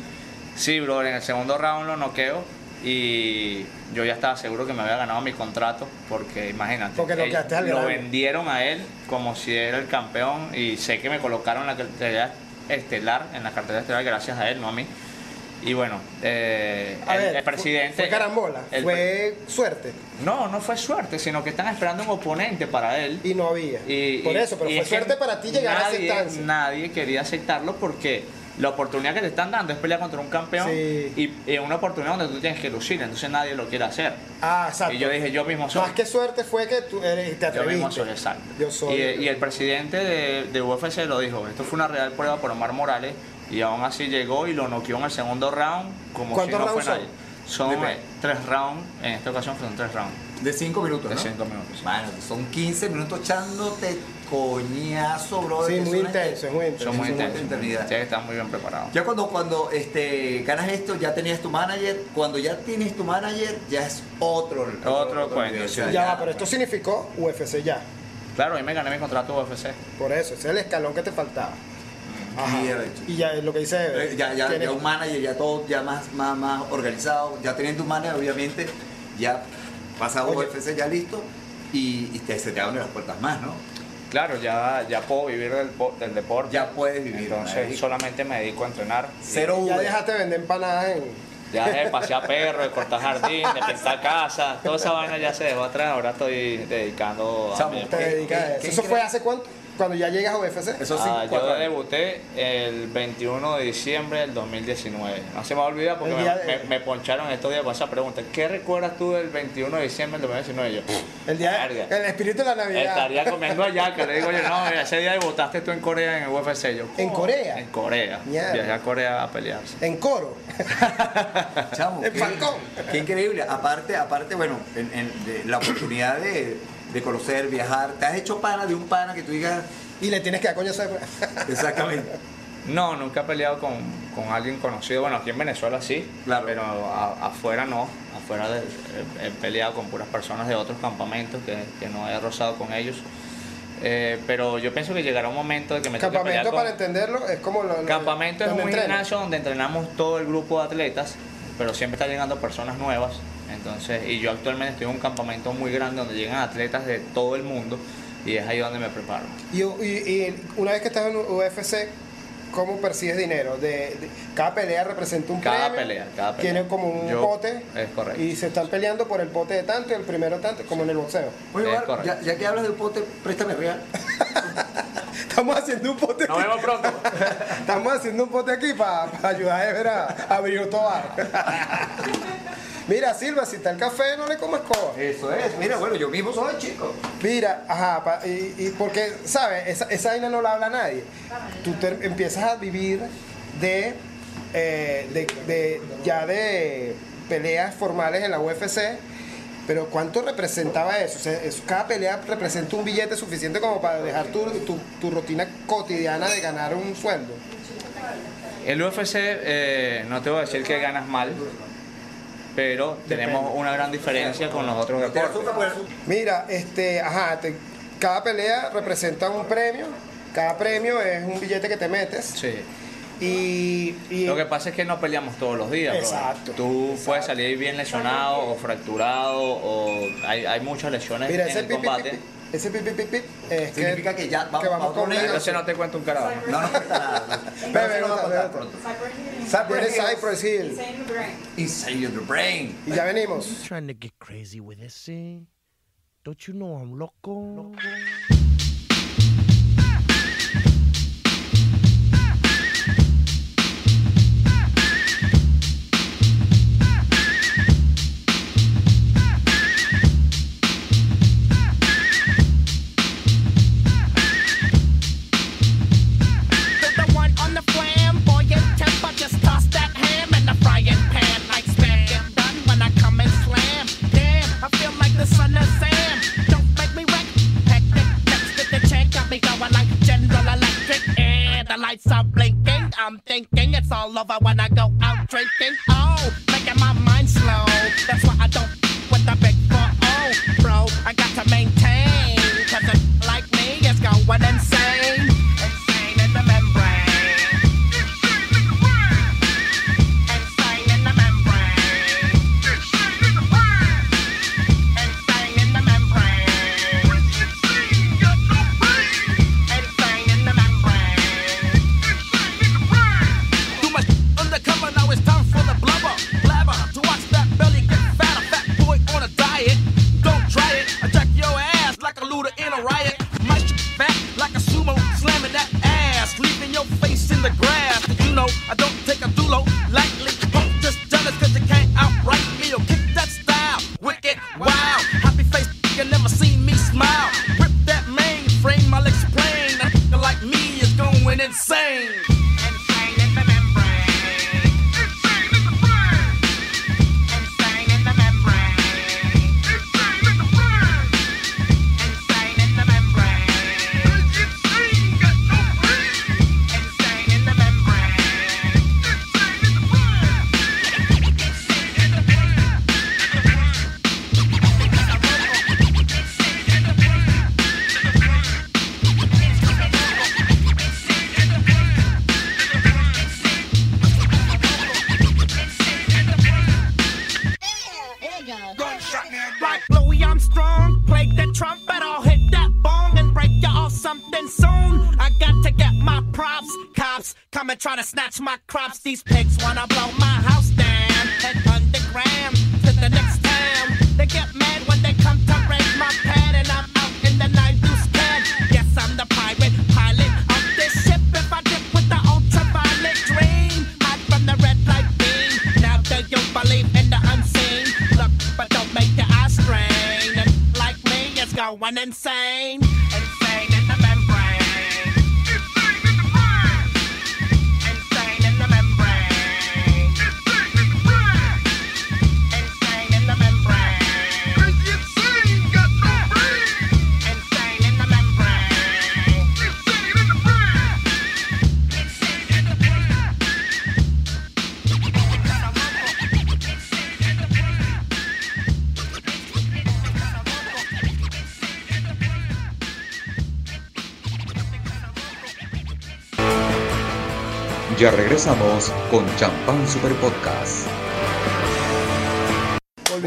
Sí, bro, en el segundo round lo noqueo y yo ya estaba seguro que me había ganado mi contrato porque imagínate, Porque lo grande. vendieron a él como si era el campeón y sé que me colocaron en la cartelera estelar, en la cartelera estelar gracias a él, no a mí. Y bueno, eh, el, ver, el presidente... Fue, fue carambola. el- fue suerte. No, no fue suerte, sino que están esperando un oponente para él. Y no había. Y- por y- eso, pero fue suerte para ti llegar a esa nadie-. Nadie quería aceptarlo porque la oportunidad que te están dando es pelear contra un campeón Sí. y, y una oportunidad donde tú tienes que lucir, entonces nadie lo quiere hacer. Ah, exacto. Y yo dije, yo mismo soy. Más que suerte fue que tú eres, te Yo atreviste. mismo soy, exacto. Yo soy. Y, y el presidente de, de UFC lo dijo, esto fue una real prueba por Omar Morales y aún así llegó y lo noqueó en el segundo round como si ¿Cuántos no fue rounds son? nadie. Son Dime. eh, tres rounds, en esta ocasión fueron tres rounds De 5 minutos, de ¿no? cinco minutos. Bueno, son 15 minutos echándote coñazo, bro. Sí, muy intenso, es muy intenso. Son muy intensos. eternidad. Que estar muy bien preparado. Ya cuando, cuando este, ganas esto, ya tenías tu manager. Cuando ya tienes tu manager, ya es otro. Otro cuento, nivel. O sea, sí. Ya va, pero esto significó UFC ya. Claro, ahí me gané mi contrato UFC. Por eso, ese es el escalón que te faltaba. Y ya es lo que dice Ya, ya, ya un manager, ya todo ya más, más, más organizado. Ya teniendo un manager, obviamente, ya pasado Oye. UFC ya listo. Y, y te, se te abren las puertas más, ¿no? Claro, ya, ya puedo vivir del, del deporte. Ya puedes vivir. Entonces solamente me dedico a entrenar. Cero Ya dejaste de vender empanadas en. Ya dejé de pasear perros, de cortar jardín, de pintar casa. Toda esa vaina ya se dejó atrás. Ahora estoy dedicando a mi Te ¿Qué- dedicas a qué- eso. ¿Eso fue hace cuánto? Cuando ya llegas a UFC. Eso sí, Ah, yo debuté el 21 de diciembre del 2019. No se me va a olvidar porque me, día de- me- me poncharon estos días con esa pregunta. ¿Qué recuerdas tú del 21 de diciembre del 2019? Y yo, El día verga. el espíritu de la Navidad. Estaría comiendo allá, que le digo yo, no, ese día debutaste tú en Corea en el UFC. Yo, ¿En. Corea? En Corea. Viajé a Corea a pelearse. En coro. Chamo, El qué, Falcón. qué increíble. Aparte, aparte, bueno, en, en- de la oportunidad de, de conocer, viajar. ¿Te has hecho pana de un pana que tú digas Y le tienes que dar coño a exactamente? No, nunca he peleado con, con alguien conocido. Bueno, aquí en Venezuela sí, Claro. pero a- afuera no. Afuera de- he, he peleado con puras personas de otros campamentos que, que no he rozado con ellos. Eh, pero yo pienso que llegará un momento de que me toque pelear Campamento, con... para entenderlo, es como lo. lo- Campamento es un entrenas. gimnasio donde entrenamos todo el grupo de atletas, pero siempre están llegando personas nuevas. Entonces, y yo actualmente estoy en un campamento muy grande donde llegan atletas de todo el mundo y es ahí donde me preparo. Y, y- y una vez que estás en UFC, ¿cómo persigues dinero? De, de- cada pelea representa un Cada premio. pelea, cada pelea. Tiene como un Yo- pote. es correcto. Y se están peleando por el pote de tanto y el primero tanto, como en el boxeo. Oye, Es Omar, correcto. ya, ya que hablas de un pote, préstame real. Estamos haciendo un pote Nos aquí. vemos pronto. Estamos haciendo un pote aquí para ayudar a Ever a a abrir otro bar. Mira, Silva, si está el café, no le comas coba. Eso es. Mira, bueno, yo mismo soy chico. Mira, ajá, pa- y, y porque, ¿sabes? Esa, esa vaina no la habla nadie. Tú te- empiezas a vivir de, eh, de, de- ya de peleas formales en la UFC, pero ¿cuánto representaba eso? O sea, eso- cada pelea representa un billete suficiente como para dejar tu, tu- tu rutina cotidiana de ganar un sueldo. El UFC, eh, no te voy a decir que ganas mal, pero tenemos una gran diferencia con los otros Te deportes. Mira, este, ajá, te- cada pelea representa un premio. Cada premio es un billete que te metes. Sí. Y, y- Lo que pasa es que no peleamos todos los días. bro. Exacto, Tú exacto. puedes salir bien lesionado o fracturado o hay, hay muchas lesiones mira, en ese el combate. pip, pip, ese pip, pip, pip, pip, es Significa que ya vamos que vamos con nivel. Entonces no te cuento un carajo. No nos cuesta nada. Bebe, lo va pronto. Cypress Cypress Hill. Inside of the brain. Y ya venimos. trying to get crazy with this? Don't you know I'm loco? Put blinking. I'm it's all over when I go going insane. Ya regresamos con Champán Super Podcast.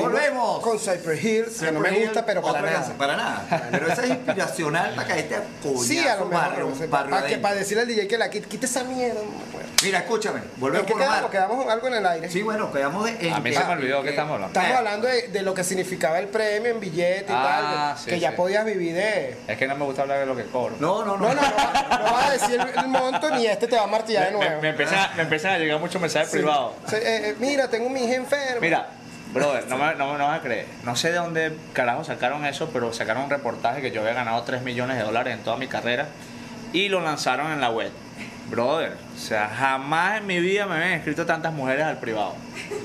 Volvemos. Con Cypress Hill, que no me gusta, pero para Otra nada. canción, Para nada. Pero esa es inspiracional para caerte a coñazo Sí, a lo mejor. barrio, no sé, barrio para, que, para decirle al DJ que la quite, quite esa mierda. bueno. Mira, escúchame. ¿En Volvemos por quedamos? con algo en el aire. Sí, bueno, quedamos de, en A mí que- se me olvidó que estamos hablando. Estamos Eh. hablando de, de lo que significaba el premio en billete y Ah, tal, sí, que ya podías vivir de... Es que no me gusta hablar de lo que cobro. No, no, no. No, no, no, no vas a decir el, monto ni este te va a martillar de me- nuevo. me empiezan, me empiezan a llegar muchos mensajes Sí. privados. Sí, eh, eh, mira, tengo mi hija enferma. Mira, brother, no me, no, no vas a creer. No sé de dónde carajo sacaron eso, pero sacaron un reportaje que yo había ganado 3 millones de dólares en toda mi carrera y lo lanzaron en la web. Brother, o sea, jamás en mi vida me habían escrito tantas mujeres al privado.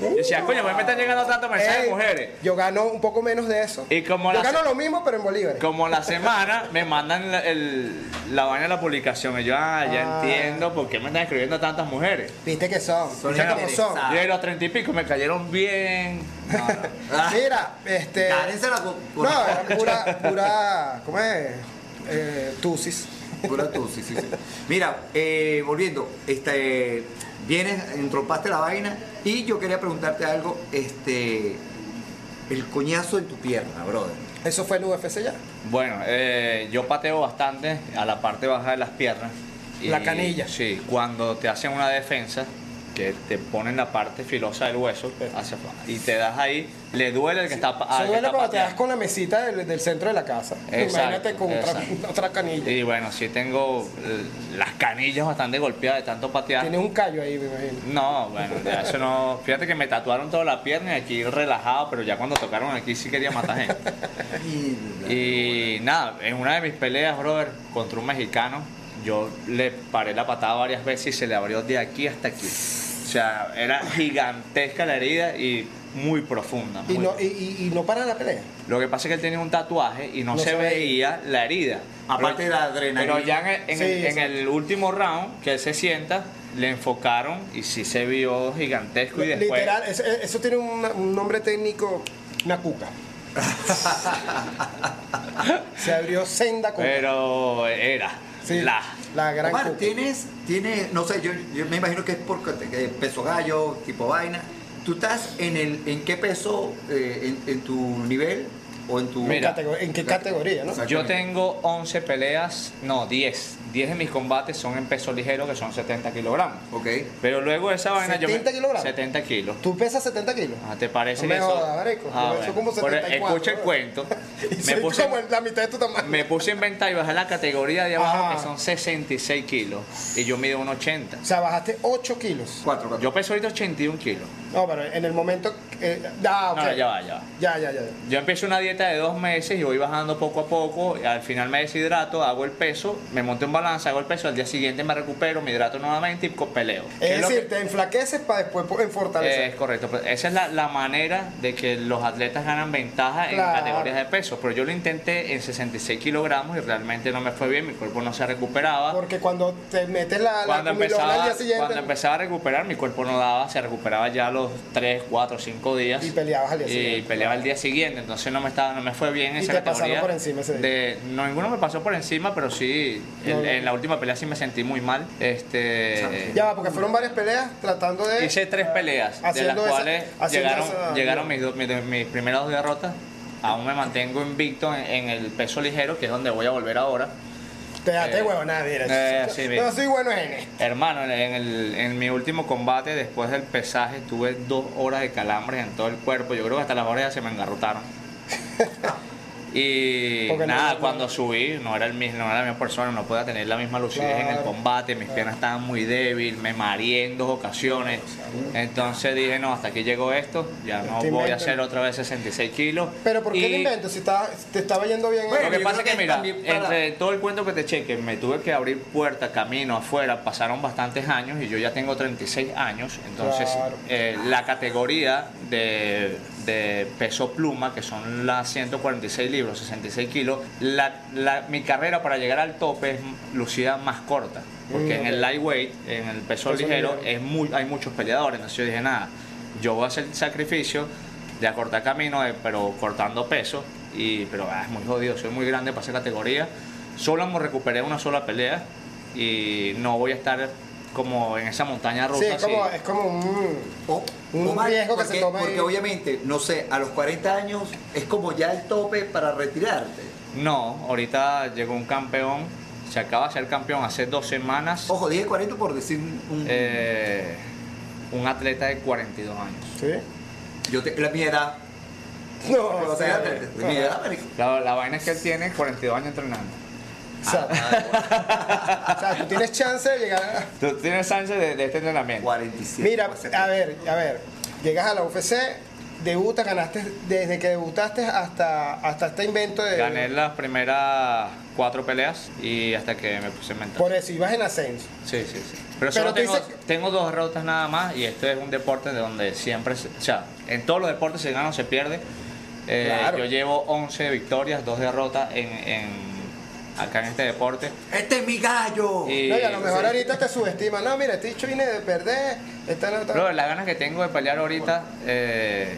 Yo decía, coño, ¿por qué me están llegando tantos mensajes de mujeres? Yo gano un poco menos de eso. Y como yo la- gano lo mismo, pero en bolívares. Como la semana me mandan la, el- la vaina de la publicación y yo, ah, ya Ah. entiendo por qué me están escribiendo tantas mujeres. Viste que son. Son Viste cómo son. interesadas. Y a los treinta y pico me cayeron bien. No, no. Ah, Mira, este. Con, con No, era pura, pura. ¿Cómo es? eh, tusis. Pura tú, sí, sí, sí. Mira, eh, volviendo, este, vienes, entrompaste la vaina y yo quería preguntarte algo, este, el coñazo en tu pierna, brother. Eso fue en UFC ya. Bueno, eh, yo pateo bastante a la parte baja de las piernas. La canilla. Sí, cuando te hacen una defensa, que te ponen la parte filosa del hueso hacia afuera, y te das ahí, le duele el que está, al Se que duele está cuando te das con la mesita del, del centro de la casa. Exacto, Imagínate con otra, otra canilla. Y bueno, sí tengo eh, las canillas bastante golpeadas de tanto patear. Tienes un callo ahí, me imagino. No, bueno, ya eso no. Fíjate que me tatuaron toda la pierna y aquí relajado, pero ya cuando tocaron aquí sí quería matar gente. Y nada, en una de mis peleas, brother, contra un mexicano, yo le paré la patada varias veces y se le abrió de aquí hasta aquí. O sea, era gigantesca la herida y muy profunda. Y no, y, y- no para la pelea. Lo que pasa es que él tenía un tatuaje y no, No se se veía la herida. Aparte de la adrenalina. Pero ya en el, en Sí, el- en exacto. el último round, que él se sienta, le enfocaron y sí se vio gigantesco y después... Literal, eso, eso tiene un, un nombre técnico, una cuca. Se abrió senda cuca. Pero era Sí, la... la gran Omar, cuca. tienes, tienes, no sé, yo, yo me imagino que es por que peso gallo, tipo vaina. ¿Tú estás en el, en qué peso, eh, en, en tu nivel o en tu... Mira. ¿En qué categoría, no? Yo tengo 11 peleas, no, 10. 10 de mis combates son en peso ligero, que son 70 kilogramos. Ok. Pero luego esa vaina yo... me- 70 kilogramos. 70 kilos. ¿Tú pesas 70 kilos? Ah, ¿Te parece No me eso? jodas. Ah, Yo bueno. como Pero 74, escucha el ¿no? cuento. Y Me puse, como en la mitad de tu tamaño. me puse a inventar y bajé la categoría de abajo, Ajá. que son 66 kilos. Y yo mido 1,80. O sea, bajaste 8 kilos. Cuatro, cuatro. Yo peso ahorita 81 kilos. No, pero en el momento... eh, ah. No, ya va, ya va. Ya, ya, ya. Yo empiezo una dieta de dos meses y voy bajando poco a poco. y al final me deshidrato, hago el peso, me monto en balanza, hago el peso. Al día siguiente me recupero, me hidrato nuevamente y peleo. ¿Qué Es lo decir, que- te enflaqueces para después fortalecer. Es correcto, pues esa es la, la manera de que los atletas ganan ventaja Claro. en categorías de peso. Pero yo lo intenté en 66 kilogramos y realmente no me fue bien, mi cuerpo no se recuperaba. Porque cuando te metes la, Cuando empezaba, al día siguiente cuando empezaba a recuperar, mi cuerpo no daba, se recuperaba ya a los 3, 4, 5 días. Y peleabas al día Y siguiente. peleaba el día siguiente, entonces no me estaba, no me fue bien Y esa te categoría. por encima ese día. de, no, ninguno me pasó por encima, pero sí, en, No, no. en la última pelea sí me sentí muy mal. Este, Ya va, porque fueron varias peleas tratando de... Hice tres peleas, de las esa- cuales llegaron, esa- llegaron mis, do- mis, mis primeras dos derrotas. Aún me mantengo invicto en, en el peso ligero, que es donde voy a volver ahora. Te date Eh, huevona, mira. eh, sí, no soy bueno en esto. Hermano, en, el- en mi último combate, después del pesaje, tuve dos horas de calambres en todo el cuerpo. Yo creo que hasta las orejas se me engarrotaron. Y Porque nada, no- cuando subí, no era, el mismo, no era la misma persona, no podía tener la misma lucidez en el combate, mis piernas estaban muy débiles, me mareé en dos ocasiones. Entonces dije, no, hasta aquí llegó esto, ya no Este voy a hacer otra vez 66 kilos. Pero ¿por qué el invento? Si estaba, te estaba yendo bien. Bueno, lo que pasa es que, que mira, entre todo el cuento que te eché, que me tuve que abrir puerta, camino afuera, pasaron bastantes años y yo ya tengo 36 años, entonces Claro. eh, la categoría de, de peso pluma, que son las 146 libros, 66 kilos, la, la- mi carrera para llegar al tope es lucida más corta, porque Mm, en el lightweight, en el peso, Peso ligero, ligero. es muy, hay muchos peleadores, entonces yo dije, nada, yo voy a hacer el sacrificio de acortar camino, eh, pero cortando peso. Y, pero ah, es muy jodido, soy muy grande para esa categoría. Solo me recuperé una sola pelea y no voy a estar como en esa montaña rusa. Sí, es como, así. es como un... O- Un Omar, riesgo que se porque, toma ahí. Porque obviamente, no sé, a los 40 años es como ya el tope para retirarte. No, ahorita llegó un campeón, se acaba de ser campeón hace dos semanas, Ojo, dije 40 por decir un... eh, un atleta de 42 años. ¿Sí? yo te, la mi edad. No, o sea, marico. La, la vaina es que él tiene 42 años entrenando. O sea, o sea, tú tienes chance de llegar a... Tú tienes chance de, de este entrenamiento. 47. Mira, a ver, a ver. Llegas a la UFC, debutas, ganaste desde que debutaste hasta, hasta este invento de... Gané las primeras cuatro peleas y hasta que me puse mental. Por eso, ibas en ascenso. Sí, sí, sí. Pero, Pero solo tengo, dices- tengo dos derrotas nada más y esto es un deporte de donde siempre, se- o sea, en todos los deportes se gana o se pierde. Eh, Claro. Yo llevo 11 victorias, dos derrotas en, en- acá en este deporte. ¡Este es mi gallo! Y, No, y a lo mejor sí. ahorita te subestiman. No, mira, este dicho viene de perder. Esta no, Bro, las ganas que tengo de pelear ahorita eh,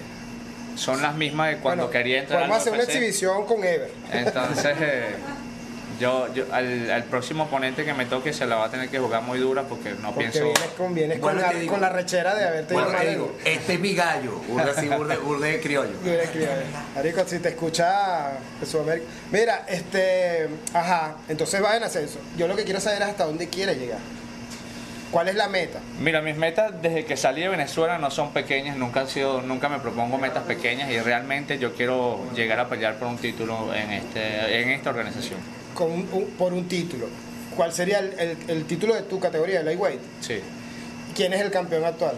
son las mismas de cuando Bueno, quería entrar Vamos a hacer una exhibición con Ever. Entonces, eh, yo, yo al, al próximo oponente que me toque se la va a tener que jugar muy dura porque no Porque pienso. vienes con, vienes con la, digo- con la rechera de haberte Bueno, ido te digo, este es mi gallo, burde así, burde, burde criollo. Escribe. Marico, si te escucha Sudamérica. Mira, este. Ajá, entonces va en ascenso. Yo lo que quiero saber es hasta dónde quieres llegar. ¿Cuál es la meta? Mira, mis metas desde que salí de Venezuela no son pequeñas, nunca han sido, nunca me propongo metas pequeñas y realmente yo quiero llegar a pelear por un título en este, en esta organización. Con un- un- por un título. ¿Cuál sería el, el- el título de tu categoría, el lightweight? Sí. ¿Quién es el campeón actual?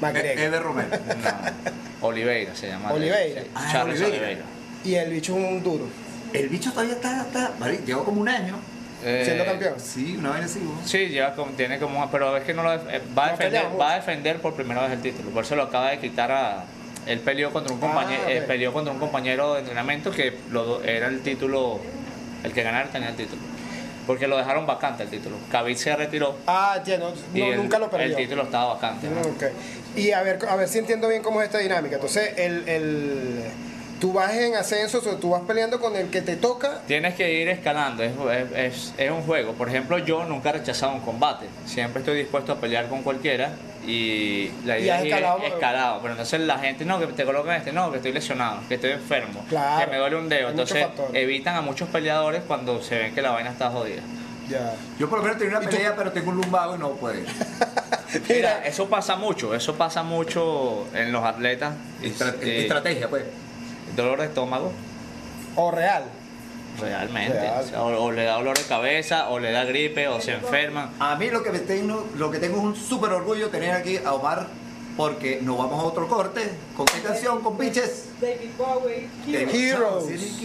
McGregor. Eder Romero. No, Oliveira se llama. Oliveira. Sí, Ah, Charles Oliveira. Oliveira. Y el bicho es un duro. El bicho todavía está, está, marico, lleva como un año. Eh, Siendo campeón. Sí, una vaina así, ¿no? Sí, lleva como, tiene como, pero es que no lo eh, va a No defender, va a defender por primera vez el título. Por eso lo acaba de quitar a, él peleó contra un compañero, Ah, ok. peleó contra un compañero de entrenamiento que lo era el título, el que ganara tenía el título. Porque lo dejaron vacante el título. Khabib se retiró Ah, entiendo. y No, el, nunca lo perdió. el título estaba vacante. ¿no? Y a ver, a ver si entiendo bien cómo es esta dinámica. Entonces, el, el, tú vas en ascenso, o sea, tú vas peleando con el que te toca. Tienes que ir escalando, es, es- es- es un juego. Por ejemplo, yo nunca he rechazado un combate. Siempre estoy dispuesto a pelear con cualquiera y la idea es ir escalado- escalado. Pero entonces la gente, no, que te colocan este, no, que estoy lesionado, que estoy enfermo, Claro. que me duele un dedo. Entonces evitan a muchos peleadores cuando se ven que la vaina está jodida. Ya. Yo por lo menos tengo una pelea, pero tengo un lumbago y no puedo. Mira, eso pasa mucho, eso pasa mucho en los atletas. Estra- Eh, estrategia, pues. Dolor de estómago, O real. realmente. Real. O, sea, o- o le da dolor de cabeza, o le da gripe, o se enferman. A mí lo que me tengo, lo que tengo es un súper orgullo tener aquí a Omar porque nos vamos a otro corte. ¿Con qué canción? ¿Con pinches? David Bowie. David Heroes.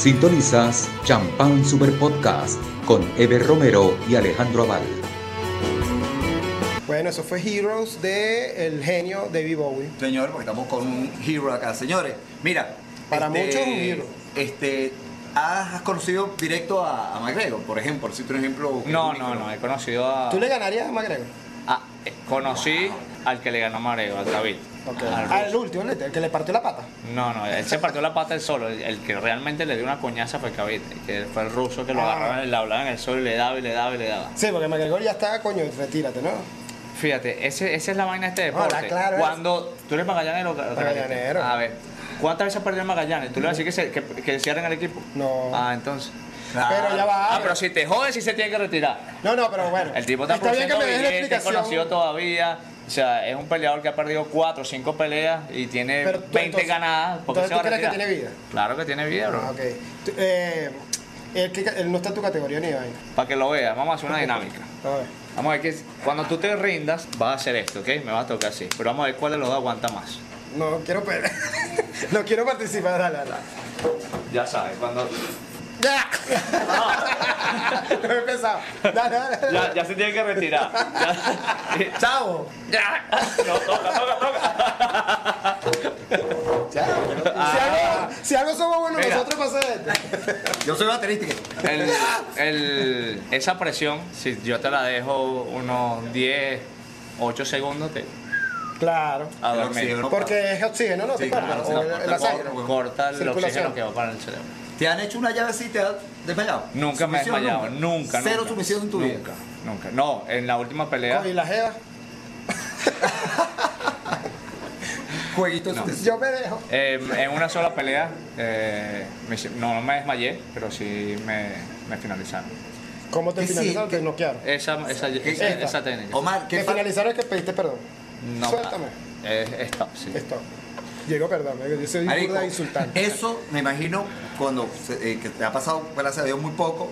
Sintonizas Champán Super Podcast con Ever Romero y Alejandro Aval. Bueno, eso fue Heroes de el genio David Bowie. Señor, porque estamos con un hero acá. Señores, mira. Para muchos un hero. Este, ¿has conocido directo a, a McGregor, por ejemplo? Decirte un ejemplo. No, no, no, he conocido a... ¿Tú le ganarías a McGregor? Ah, eh, conocí al que le ganó a Marego, al David. Al Ah, el último, el que le partió la pata. No, no, él se partió la pata él solo. El, el que realmente le dio una coñaza fue David, que fue el ruso que lo Ah. agarraba, le hablaba en el sol y le daba y le daba y le daba. Sí, porque McGregor ya está, coño, retírate, ¿no? Fíjate, ese, esa es la vaina de este deporte. claro, Cuando tú eres magallanero, Magallanero. a ver, ¿cuántas veces perdió el Magallanes? ¿Tú le vas a decir que, se, que, que cierren el equipo? No. Ah, entonces. Pero ya va. Ah, pero si te jodes, sí se tiene que retirar. No, no, pero bueno. El tipo está, Está bien que me des la explicación. conocido todavía. O sea, es un peleador que ha perdido 4 o 5 peleas y tiene Pero tú, 20 entonces- ganadas. ¿Por qué entonces se va tú crees que tiene vida. Claro que tiene vida, bro. Ah, ok. Tú- eh, él, no está en tu categoría ni vaina. Para que lo veas, vamos a hacer una dinámica. A ver. Vamos a ver que cuando tú te rindas, vas a hacer esto, ¿ok? Me va a tocar así. Pero vamos a ver cuál de los dos aguanta más. No quiero pelear. no quiero participar. Dale, dale. Ya sabes, cuando. ¡Ya! no he empezado. Dale, dale. dale. Ya, ya se tiene que retirar. Ya. Chavo. Ya. No, toca, toca, toca. Ya. Si, algo, si algo somos buenos Mira. nosotros para hacer esto. Yo soy baterista. El, el- esa presión, si yo te la dejo unos 10, 8 segundos, te, Claro. a El dormir. oxígeno. Porque es oxígeno, ¿no? Sí, claro, O el- no, el Corta el Circulación. oxígeno que va para el cerebro. ¿Te han hecho una llave así y te has desmayado? Nunca me he ¿Sumisión desmayado, nunca, Cero nunca. sumisión en tu vida. Nunca, nunca. No, en la última pelea. ¿Y la jeva? Jueguito de No. sumisión. Yo me dejo. Eh, en una sola pelea, eh, me no, no me desmayé, pero sí me, me finalizaron. ¿Cómo te ¿Qué sí? finalizaron? ¿Qué- Te noquearon. Esa, esa, esa, técnica. Omar, ¿qué Te finalizaron es que pediste perdón. No, Suéltame. Stop, sí. Esto. Llegó perdón. Yo soy Marico, burda de insultante. Eso me imagino cuando se- eh, que te ha pasado, gracias a Dios, muy poco.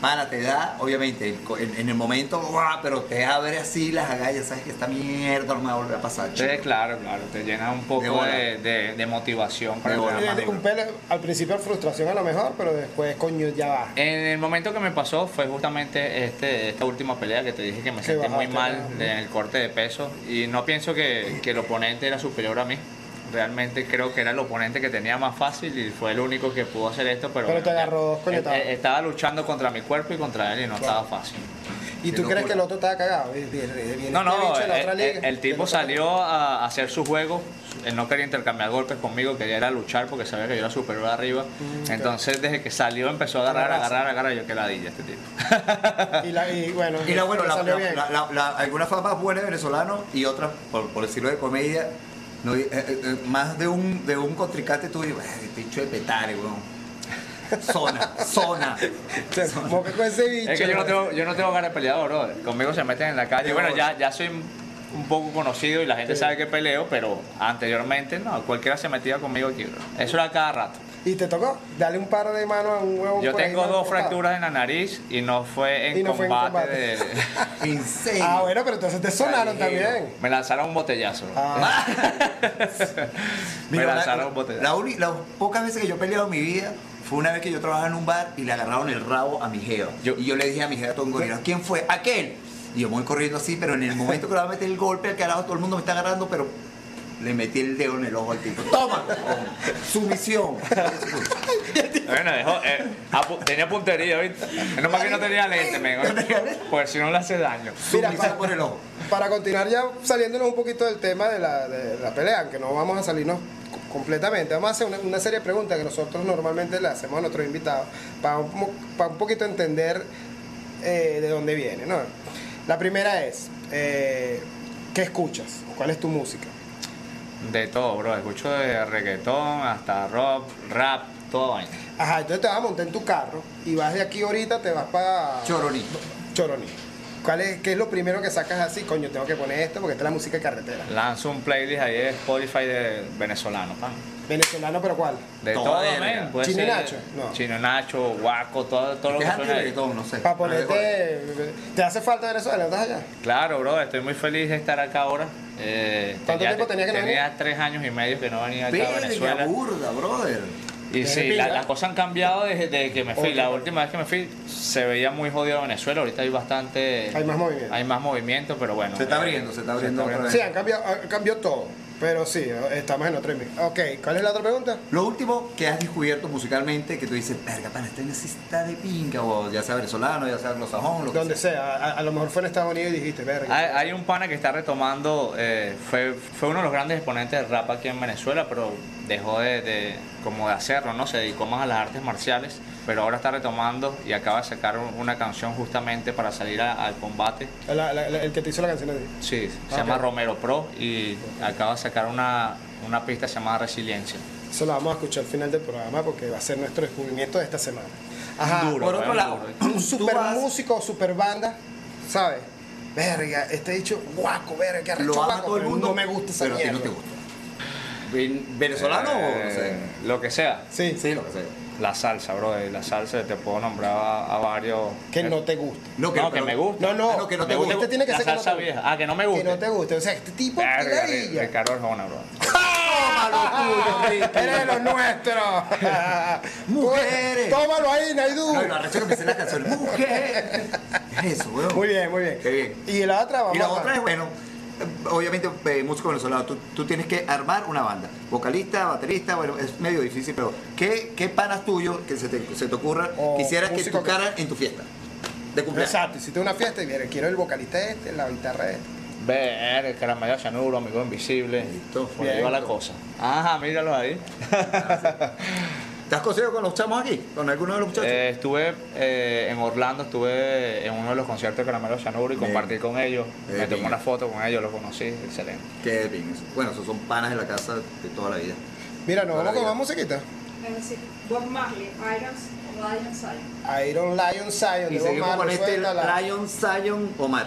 Para, te da, obviamente, el en, en el momento, ¡guau! pero te abre así las agallas, sabes que esta mierda no me va a volver a pasar. Sí, claro, claro, te llena un De poco bola. de, de- de motivación para De duro. Un pele, al principio frustración a lo mejor, pero después, coño, ya va. En el momento que me pasó fue justamente este, esta última pelea que te dije que me sentí muy mal en el corte de peso y no pienso que, que el oponente era superior a mí. Realmente creo que era el oponente que tenía más fácil y fue el único que pudo hacer esto, pero, Pero te bueno, agarró eh, eh, Estaba luchando contra mi cuerpo y contra él y no estaba fácil. ¿Y tú crees que el otro estaba cagado? Viene- viene No, este no, bicho la el, otra el- liga, el tipo salió a hacer su juego, él no quería intercambiar golpes conmigo, quería era luchar porque sabía que yo era superior arriba. Mm, Entonces desde que salió empezó a agarrar, agarrar, agarrar, yo que ladilla este tipo. Y, la, y bueno, Y la, bueno, le la, salió la- bien. la- la- la- algunas famas buenas de venezolanos y otras, por, por decirlo de comedia, no, eh, eh, eh, más de un, de un contrincante tú dices, "Ay, bicho de petare, weón. Zona, zona. Se moca con ese bicho. Es que yo no tengo, yo no tengo ganas de pelear, bro. Conmigo se meten en la calle. Bueno, ya, ya soy un poco conocido y la gente sabe que peleo, pero anteriormente no, cualquiera se metía conmigo aquí, bro. Eso era cada rato. ¿Y te tocó? Dale un par de manos a un huevo. Yo tengo dos fracturas en la nariz y no fue en Y no fue en combate. combate. de-. Ah, bueno, pero entonces te sonaron también. Me lanzaron un botellazo. Ah, Me Mira, lanzaron la, un botellazo. la uni- las pocas veces que yo he peleado en mi vida fue una vez que yo trabajaba en un bar y le agarraron el rabo a mi jeva. Yo- y yo le dije a mi jeva todo un gorila, ¿quién fue? Aquel. Y yo me voy corriendo así, pero en el momento que le va a meter el golpe al carajo, todo el mundo me está agarrando, pero le metí el dedo en el ojo al tipo. ¡Toma! Sumisión. Bueno, dejó, eh, apu- tenía puntería, ¿viste? No más que no tenía lente, men. Pues si no le hace daño. Mira, Sumisión pa- por el ojo. para continuar ya saliéndonos un poquito del tema de la, de la pelea, aunque no vamos a salirnos completamente, vamos a hacer una, una serie de preguntas que nosotros normalmente le hacemos a nuestros invitados para un, para poquito entender eh, de dónde viene. ¿no? La primera es, eh, ¿qué escuchas? ¿Cuál es tu música? De todo, bro. Escucho de reggaetón hasta rock, rap, todo vaina. Ajá, entonces te vas a montar en tu carro y vas de aquí ahorita, te vas para... Choroní. Choroní. ¿Cuál es, ¿Qué es lo primero que sacas así? Coño, tengo que poner esto porque esta es la música de carretera. Lanzo un playlist ahí de Spotify de venezolano, pan. Venezolano, pero ¿cuál? De todo. Puede ¿Chino ser Nacho? No. Chino Nacho, Guaco, todo, todo lo que suena ahí. reggaetón, no sé. Para ponerte... ¿Te hace falta Venezuela? ¿Estás allá? Claro, bro, estoy muy feliz de estar acá ahora. Eh, ¿Cuánto tiempo tenías que no Tenía tres años y medio que no venía acá a Venezuela. burda, brother. Y sí, la- las cosas han cambiado desde, desde que me fui. La última vez que me fui se veía muy jodido Venezuela. Ahorita hay bastante. Hay más movimiento. Hay más movimiento, pero bueno. Se está eh, abriendo, se está abriendo otra vez. Sí, han cambiado, han cambiado todo. Pero sí, estamos en otro email. Ok, ¿cuál es la otra pregunta? Lo último que has descubierto musicalmente que tú dices, verga, pana, este está de pinga, o ya sea venezolano, ya sea anglosajón, lo que Donde sea, a, a lo mejor fue en Estados Unidos y dijiste, verga. Hay, hay un pana que está retomando, eh, fue, fue uno de los grandes exponentes del rap aquí en Venezuela, pero dejó de, de- como de hacerlo, ¿no? Se dedicó más a las artes marciales, pero ahora está retomando y acaba de sacar un- una canción justamente para salir a- al combate. La- la- la- el que te hizo la canción de ti. Sí, se Ah, llama. Romero Pro y acaba de sacar una, una pista llamada Resiliencia. Eso lo vamos a escuchar al final del programa porque va a ser nuestro descubrimiento de esta semana. Ajá, Duro, Por otro lado, un super vas- músico o super banda, ¿sabes? Verga, este dicho guaco, verga, que arrecho Lo ama todo el mundo, no me gusta esa pero a ti no te gusta. Ven- ¿Venezolano o no sé? Eh, Lo que sea. Sí, Sí, lo que sea. La salsa, bro. La salsa te puedo nombrar a, a varios. que no te gusta. No, que, pero- me gusta. No, no, Ah, no, que no te. Este tiene que la ser que no salsa te guste. vieja. Ah, que no me gusta. Que no te guste. O sea, este tipo Verga, ladilla. Ricardo Arjona, bro. Eres de los nuestros. Mujeres. Tómalo ahí, Naidu. No, arrecho que me sé la canción. ¡Mujer! Eso, weón. Muy bien, muy bien. Qué bien. Y la otra, vamos Y la otra es, bueno, eh, obviamente, eh, músico venezolano, tú, tú tienes que armar una banda. Vocalista, baterista, bueno, es medio difícil, pero ¿qué, qué panas tuyos que se te, se te ocurra O quisieras que músico que- tocaran en tu fiesta? De cumpleaños. Exacto, hiciste una fiesta y viene, quiero el vocalista este, la guitarra este. Ver, el caramelo cianuro, amigo invisible. Listo. Por ahí va la cosa. Ajá, míralo ahí. ¿Te has conseguido con los chamos aquí? ¿Con alguno de los muchachos? Eh, estuve eh, en Orlando, estuve en uno de los conciertos de Caramelo y compartí con ellos. Eh, me tomé una foto con ellos, los conocí, excelente. Qué bien. Bueno, esos son panas de la casa de toda la vida. Mira, nos vamos con más musiquita. Bob Marley, Irons, Lion Zion. Iron Lion Zion Y Bob seguimos con este. Lion Zion Omar.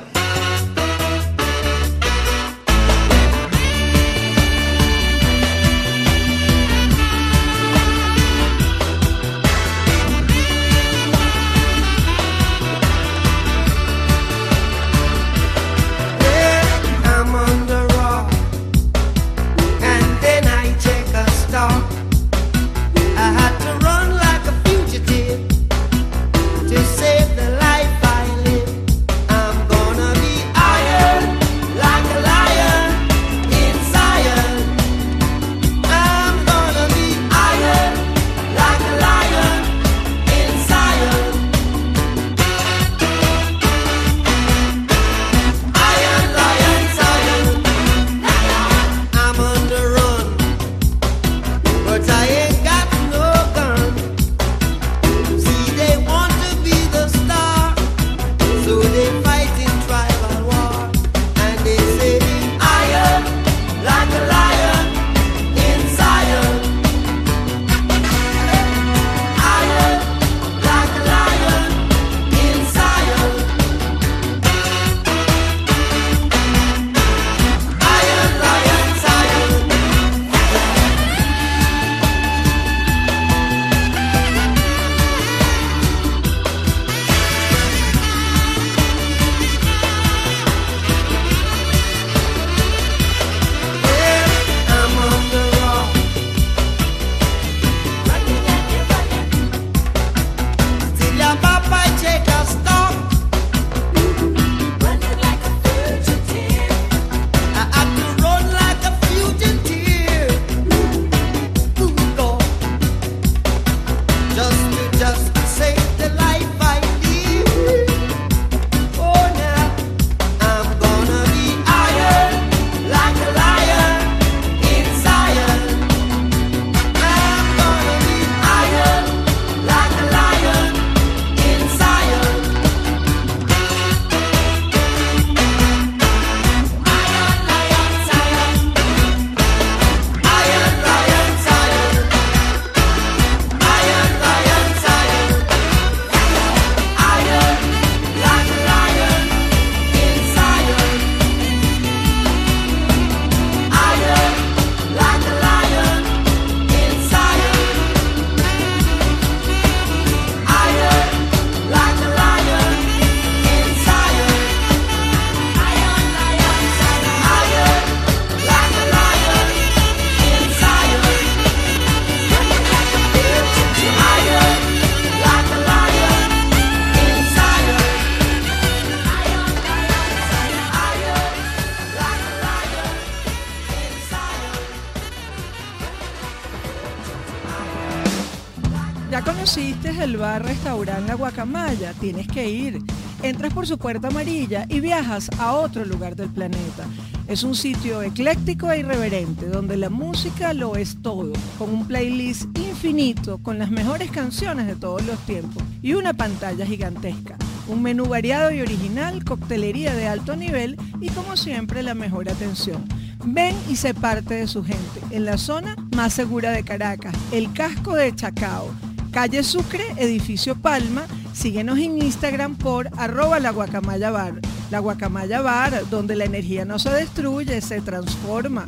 Guacamaya? Tienes que ir. Entras por su puerta amarilla y viajas a otro lugar del planeta. Es un sitio ecléctico e irreverente donde la música lo es todo, con un playlist infinito con las mejores canciones de todos los tiempos y una pantalla gigantesca. Un menú variado y original, coctelería de alto nivel y como siempre la mejor atención. Ven y sé parte de su gente en la zona más segura de Caracas, el casco de Chacao. Calle Sucre, edificio Palma. Síguenos en Instagram por arroba la guacamaya bar. La guacamaya bar, donde la energía no se destruye, se transforma.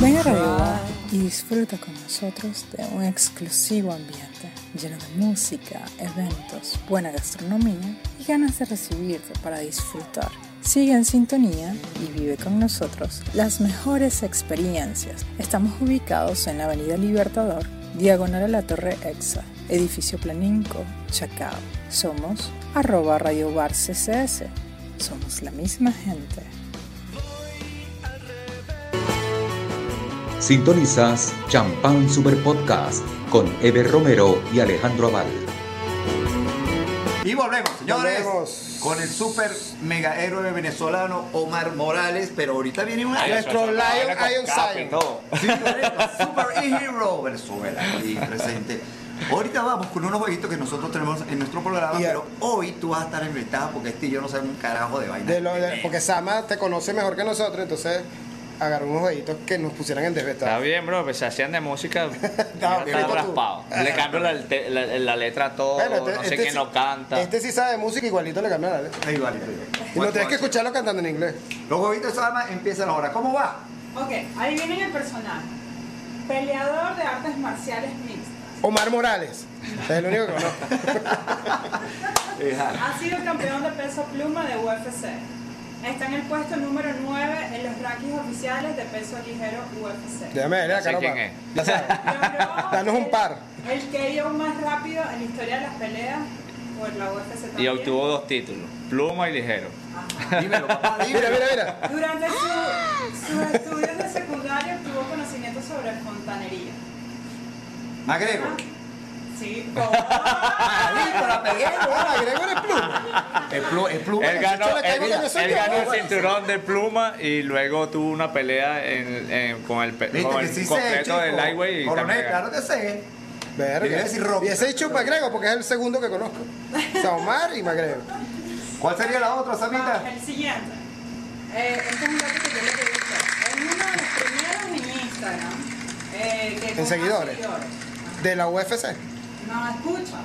Ven a Radio Bar y disfruta con nosotros de un exclusivo ambiente lleno de música, eventos, buena gastronomía y ganas de recibirte para disfrutar. Sigue en sintonía y vive con nosotros las mejores experiencias. Estamos ubicados en la Avenida Libertador, diagonal a la Torre Exa, edificio Planinco, Chacao. Somos arroba Radio Bar CCS. Somos la misma gente. Sintonizas Champán Super Podcast con Eber Romero y Alejandro Aval. Y volvemos, señores, Volvemos. Con el super mega héroe venezolano Omar Morales, pero ahorita viene una... Nuestro Lion Iron Zion. Sí, super hero Venezuela, ahí presente. Ahorita vamos con unos jueguitos que nosotros tenemos en nuestro programa, pero hoy tú vas a estar invitado porque este y yo no sabemos un carajo de vaina. De lo de- porque Sama te conoce mejor que nosotros, entonces agarró unos jueguitos que nos pusieran en Está desventaja. bien, bro, pues se hacían de música. Tú. raspado. Le cambio la, la- la letra a todo, Bueno, este- no sé este quién sí- lo canta. Este sí sabe de música, igualito le cambia la letra. Ahí vale. Y no tienes que escucharlo cantando en inglés. Los jueguitos de Sama empiezan ahora. ¿Cómo va? Ok, ahí viene el personaje. Peleador de artes marciales mixtas. Omar Morales. Es el único que conozco. Ha sido campeón de peso pluma de UFC. Está en el puesto número 9 en los rankings oficiales de peso ligero UFC. Déjame ver, No sé acá quién es. Ya sabes. Danos un par. El KO más rápido en la historia de las peleas por la UFC Y también. obtuvo dos títulos, pluma y ligero. Dímelo, papá, Mira, dímelo. mira, mira. Durante su- sus estudios de secundaria obtuvo conocimiento sobre fontanería. Agrego. Sí. Listo, la pegué, Ah, Gregor es pluma. El el. Él ganó, el cinturón de pluma y luego tuvo una pelea en, en- con el, con el sí completo chico. de lightweight y Coronel, también claro que sé. Verga. Decir. Y ese dicho McGregor, porque es el segundo que conozco. O sea, Omar y McGregor. ¿Cuál sería la otra, Samita? El siguiente. Eh, este es un dato que yo le a usted. Es uno de los primeros en Instagram. Eh, que con más seguidores? De la UFC. No, escucha.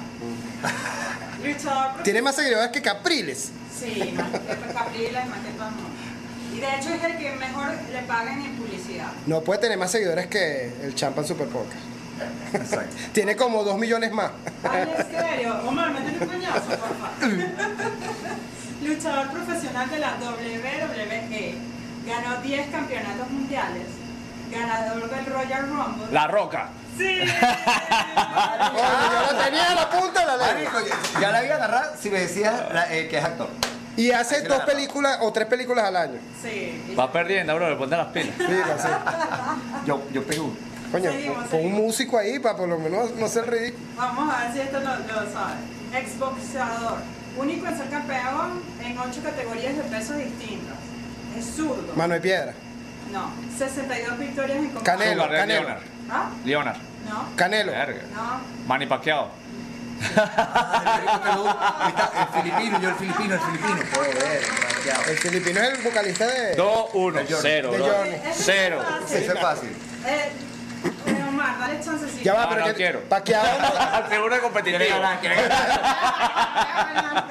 Luchador Tiene más seguidores que Capriles. Sí, más que Capriles, más que todo. Y de hecho es el que mejor le pagan en publicidad. No puede tener más seguidores que el Champan Super Podcast. Exacto. Tiene como dos millones más. Ay, en serio. Omar, métele un coñazo, por favor. Luchador profesional de la WWE. Ganó 10 campeonatos mundiales. Ganador del Royal Rumble. La Roca. Sí. Yo lo tenía a la punta de la lengua. Marico, ya, la iba a agarrar si me decías la- eh, que es actor. Y hace dos películas o tres películas al año. Sí. Va perdiendo, bro, le ponte las pilas. Sí. Yo, yo pego. Coño, Seguimos, pon un músico ahí para por lo menos no ser ridículo. Vamos a ver si esto lo, lo sabe. Exboxeador. Único en ser campeón en 8 categorías de pesos distintos. Es zurdo. Mano de piedra. No. 62 victorias en combate. Canelo, Ray Canelo. Leonard. ¿Ah? Leonard. No. Canelo. Verga. No. Manny Pacquiao. El filipino, yo el filipino, el filipino. Joder. El filipino es el vocalista de. 2-1, 0, De bro. Johnny. Cero. Eso es fácil. Eh, eh, Omar, dale chancecito. Ya va, No, pero no que. quiero. Paqueado. Seguro competitivo.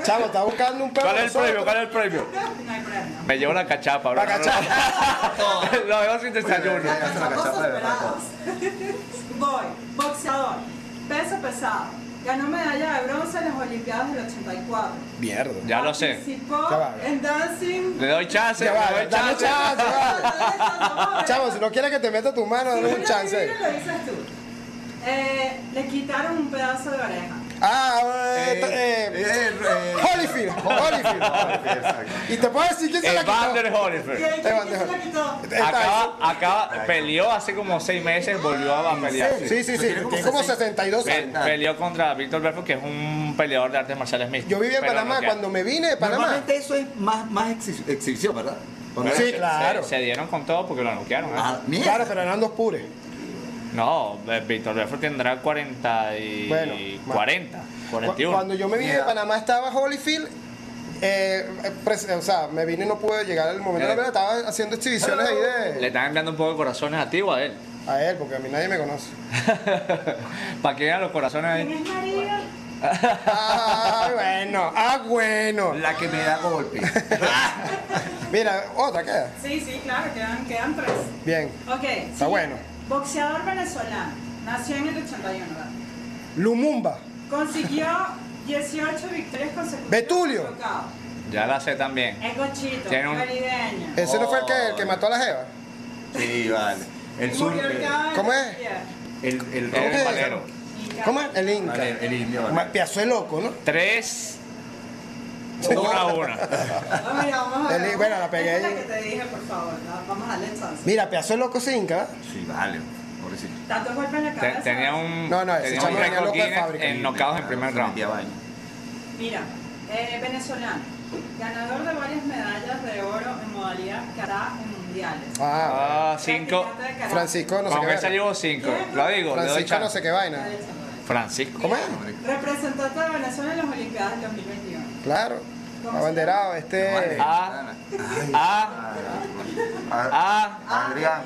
Chavo, está buscando un perro. ¿Cuál es el premio? ¿Cuál es el premio? No hay premio. Me llevo la cachapa, bro. La cachapa. Lo veo sin desayuno. Esperados. Voy. Boxeador. Peso pesado. Ganó medalla de bronce en las Olimpiadas del 84. Mierda. Ya lo sé. Participó Ya va. en dancing. Le doy chance, Ya le va, doy dame chance. chance, va. Chavo, si no quieres que te meta tu mano, dame un chance. Lo dices tú. Eh, le quitaron un pedazo de oreja. Ah, eh, Eh, eh, eh, eh, Holyfield. Holyfield. Y te puedo decir quién se la quitó. Evander Holyfield. ¿Quién, quién, quién se la quitó? Acaba, acaba, peleó hace como seis meses, volvió a pelear. Sí, sí, sí. Tiene como 62 Pe- años. peleó contra Víctor Belfort, que es un peleador de artes marciales mixtas. Yo vivía en Panamá. Cuando me vine de Panamá. Normalmente eso es más, más exhi- exhibición, ¿verdad? Sí, claro. Se, se dieron con todo porque lo noquearon. ¿eh? Ah. Claro, pero eran dos pures. No, eh, Víctor Belfort tendrá 40 y Bueno, ma- 40, Cu- 41. Cuando yo me vine de Panamá estaba Holyfield. eh, eh, pres- o sea, me vine y no pude llegar al momento de la Eh. verdad. Estaba haciendo exhibiciones ahí Le de. están enviando un poco de corazones a ti o a él. A él, porque a mí nadie me conoce. Para que vean los corazones ¿Quién ahí. es María? Ah, bueno. Ah, bueno. La que me da golpe. Mira, otra queda. Sí, sí, claro, quedan, quedan tres. Bien. Ok. Está sí. bueno. Boxeador venezolano. Nació en el 81, ¿verdad? Lumumba. Consiguió 18 victorias consecutivas. Betulio. Ya la sé también. Es gochito, Tiene un- caribeño. Ese no fue el que, el que mató a la Jeva. Sí, vale. El sur. Murió El, ahorcado en ¿Cómo es? el, el El valero. Inca. ¿Cómo es? El Inca. Vale, el indio. Piazo de loco, ¿no? Tres. Una a una. Mira, vamos a ver. bueno, la pegué es ahí. la que te dije, por favor. ¿no? Vamos a darle chance. Mira, Piazo de loco Inca. Sí, vale. Pobrecito. Tantos golpes en la Te- cabeza. tenía un, No, no, tenía un récord loco de Guinness fábrica. en knockouts en primer round. Mira, eh, venezolano. Ganador de varias medallas de oro en modalidad kata en mundiales. Ah, Ah, cinco. Francisco no sé qué. vaina. llevo cinco. Lo digo, le doy Francisco no sé qué vaina. Francisco. ¿Cómo es? Representante de Venezuela en las Olimpiadas del 2021. Claro. ¿Cómo Abanderado, este. A. A. A. Adrián.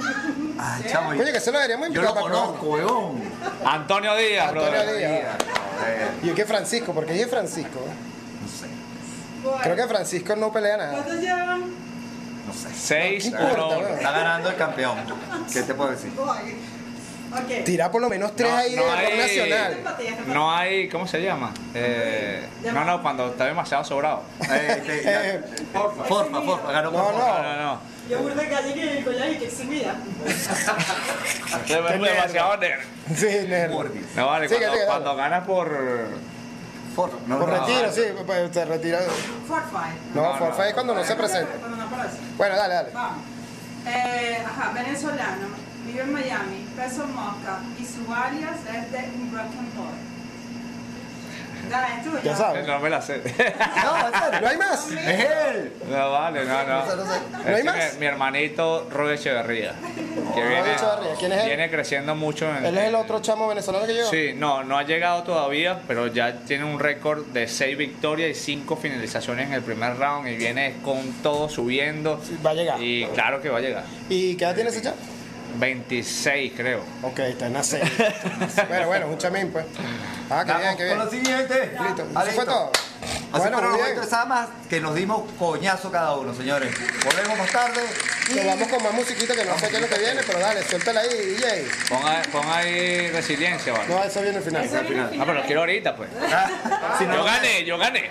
Ay, chamo. Oye, que se lo deberíamos Yo lo conozco, weón. Antonio Díaz, Antonio brother. Díaz. Y es que Francisco, porque dije Francisco. No sé. Creo que Francisco no pelea nada. ¿Cuántos llevan? No sé. Seis, ¿Qué importa, uno. Está ganando el campeón. ¿Qué te puedo decir? Ok. Tira por lo menos tres No, ahí no de rock hay- nacional. No hay, ¿cómo se llama? Eh, no, no, cuando está demasiado sobrado. Eh, ya- Eh, Porfa, porfa, porfa. Ganó No, por no. No, no, no. Yo burda calle que el collar y que exhibida. Es demasiado negro. Sí, negro. No vale, Sigue, cuando, dale. cuando ganas por. Porfa. No, Por no, retiro, no. sí, pues se retira. Fortnite. No, No, forfait no. es cuando no se presenta. Bueno, dale, dale. Vamos. Eh, ajá, venezolano, vive en Miami, peso mosca y su alias es de un broken boy. Dale, es tuyo. Ya sabes. No me la sé. No, en serio. ¿No hay más? Es él. No, vale, no, no. No sé, no sé. Es ¿No hay más? Mi, mi hermanito Roy Echeverría. Que viene, Echeverría, ¿quién es él? viene creciendo mucho en Él es el otro chamo venezolano que llegó. Sí, no, no ha llegado todavía, pero ya tiene un récord de 6 victorias y 5 finalizaciones en el primer round y viene con todo subiendo. Va a llegar. Y claro que va a llegar. ¿Y qué edad tiene ese chamo? 26, creo. Ok, está en la serie. bueno, bueno, un chamín, pues. Ah, qué bien, qué con bien. lo siguiente. Listo. Ah, Eso fue listo. todo. Así Bueno, fueron los que nos dimos coñazo cada uno, señores. Volvemos más tarde. y- Nos vamos con más musiquita que no sé qué es lo que viene, pero dale, suéltala ahí, DJ. Pon ahí, pon ahí resiliencia, ¿vale? No, eso viene al final. Eso viene al Ah, final. pero lo quiero ahorita, pues. Si no, Yo gané, yo gané.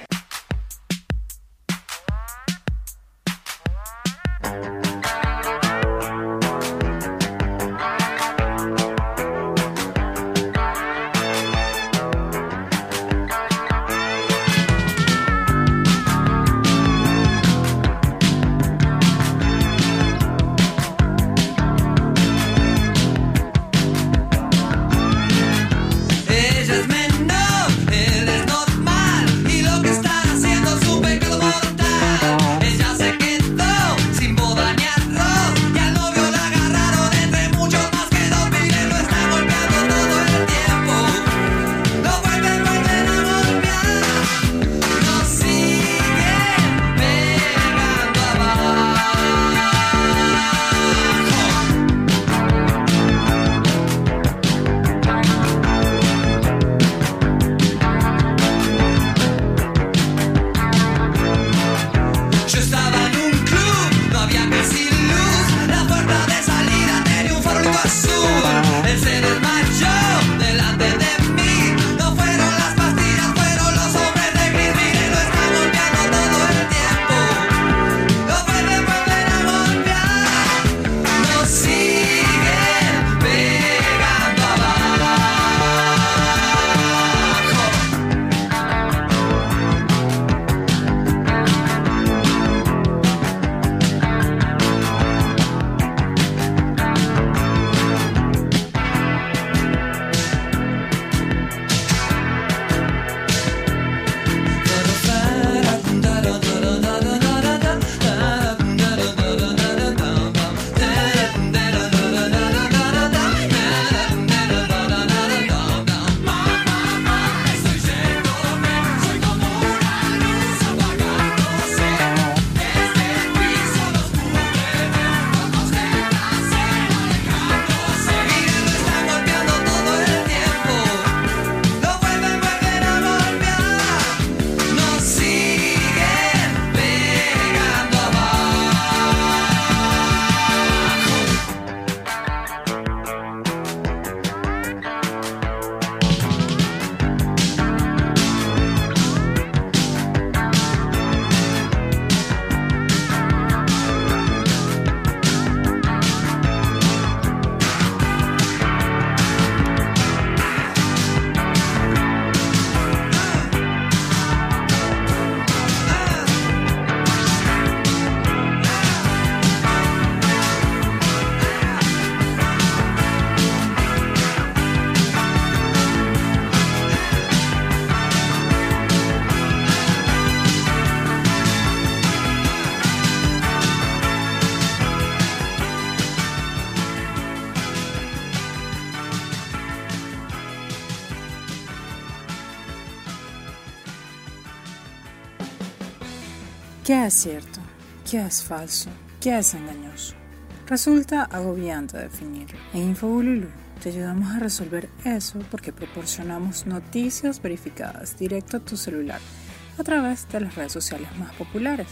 Es cierto? ¿Qué es falso? ¿Qué es engañoso? Resulta agobiante definirlo. En Infobululu te ayudamos a resolver eso porque proporcionamos noticias verificadas directo a tu celular a través de las redes sociales más populares.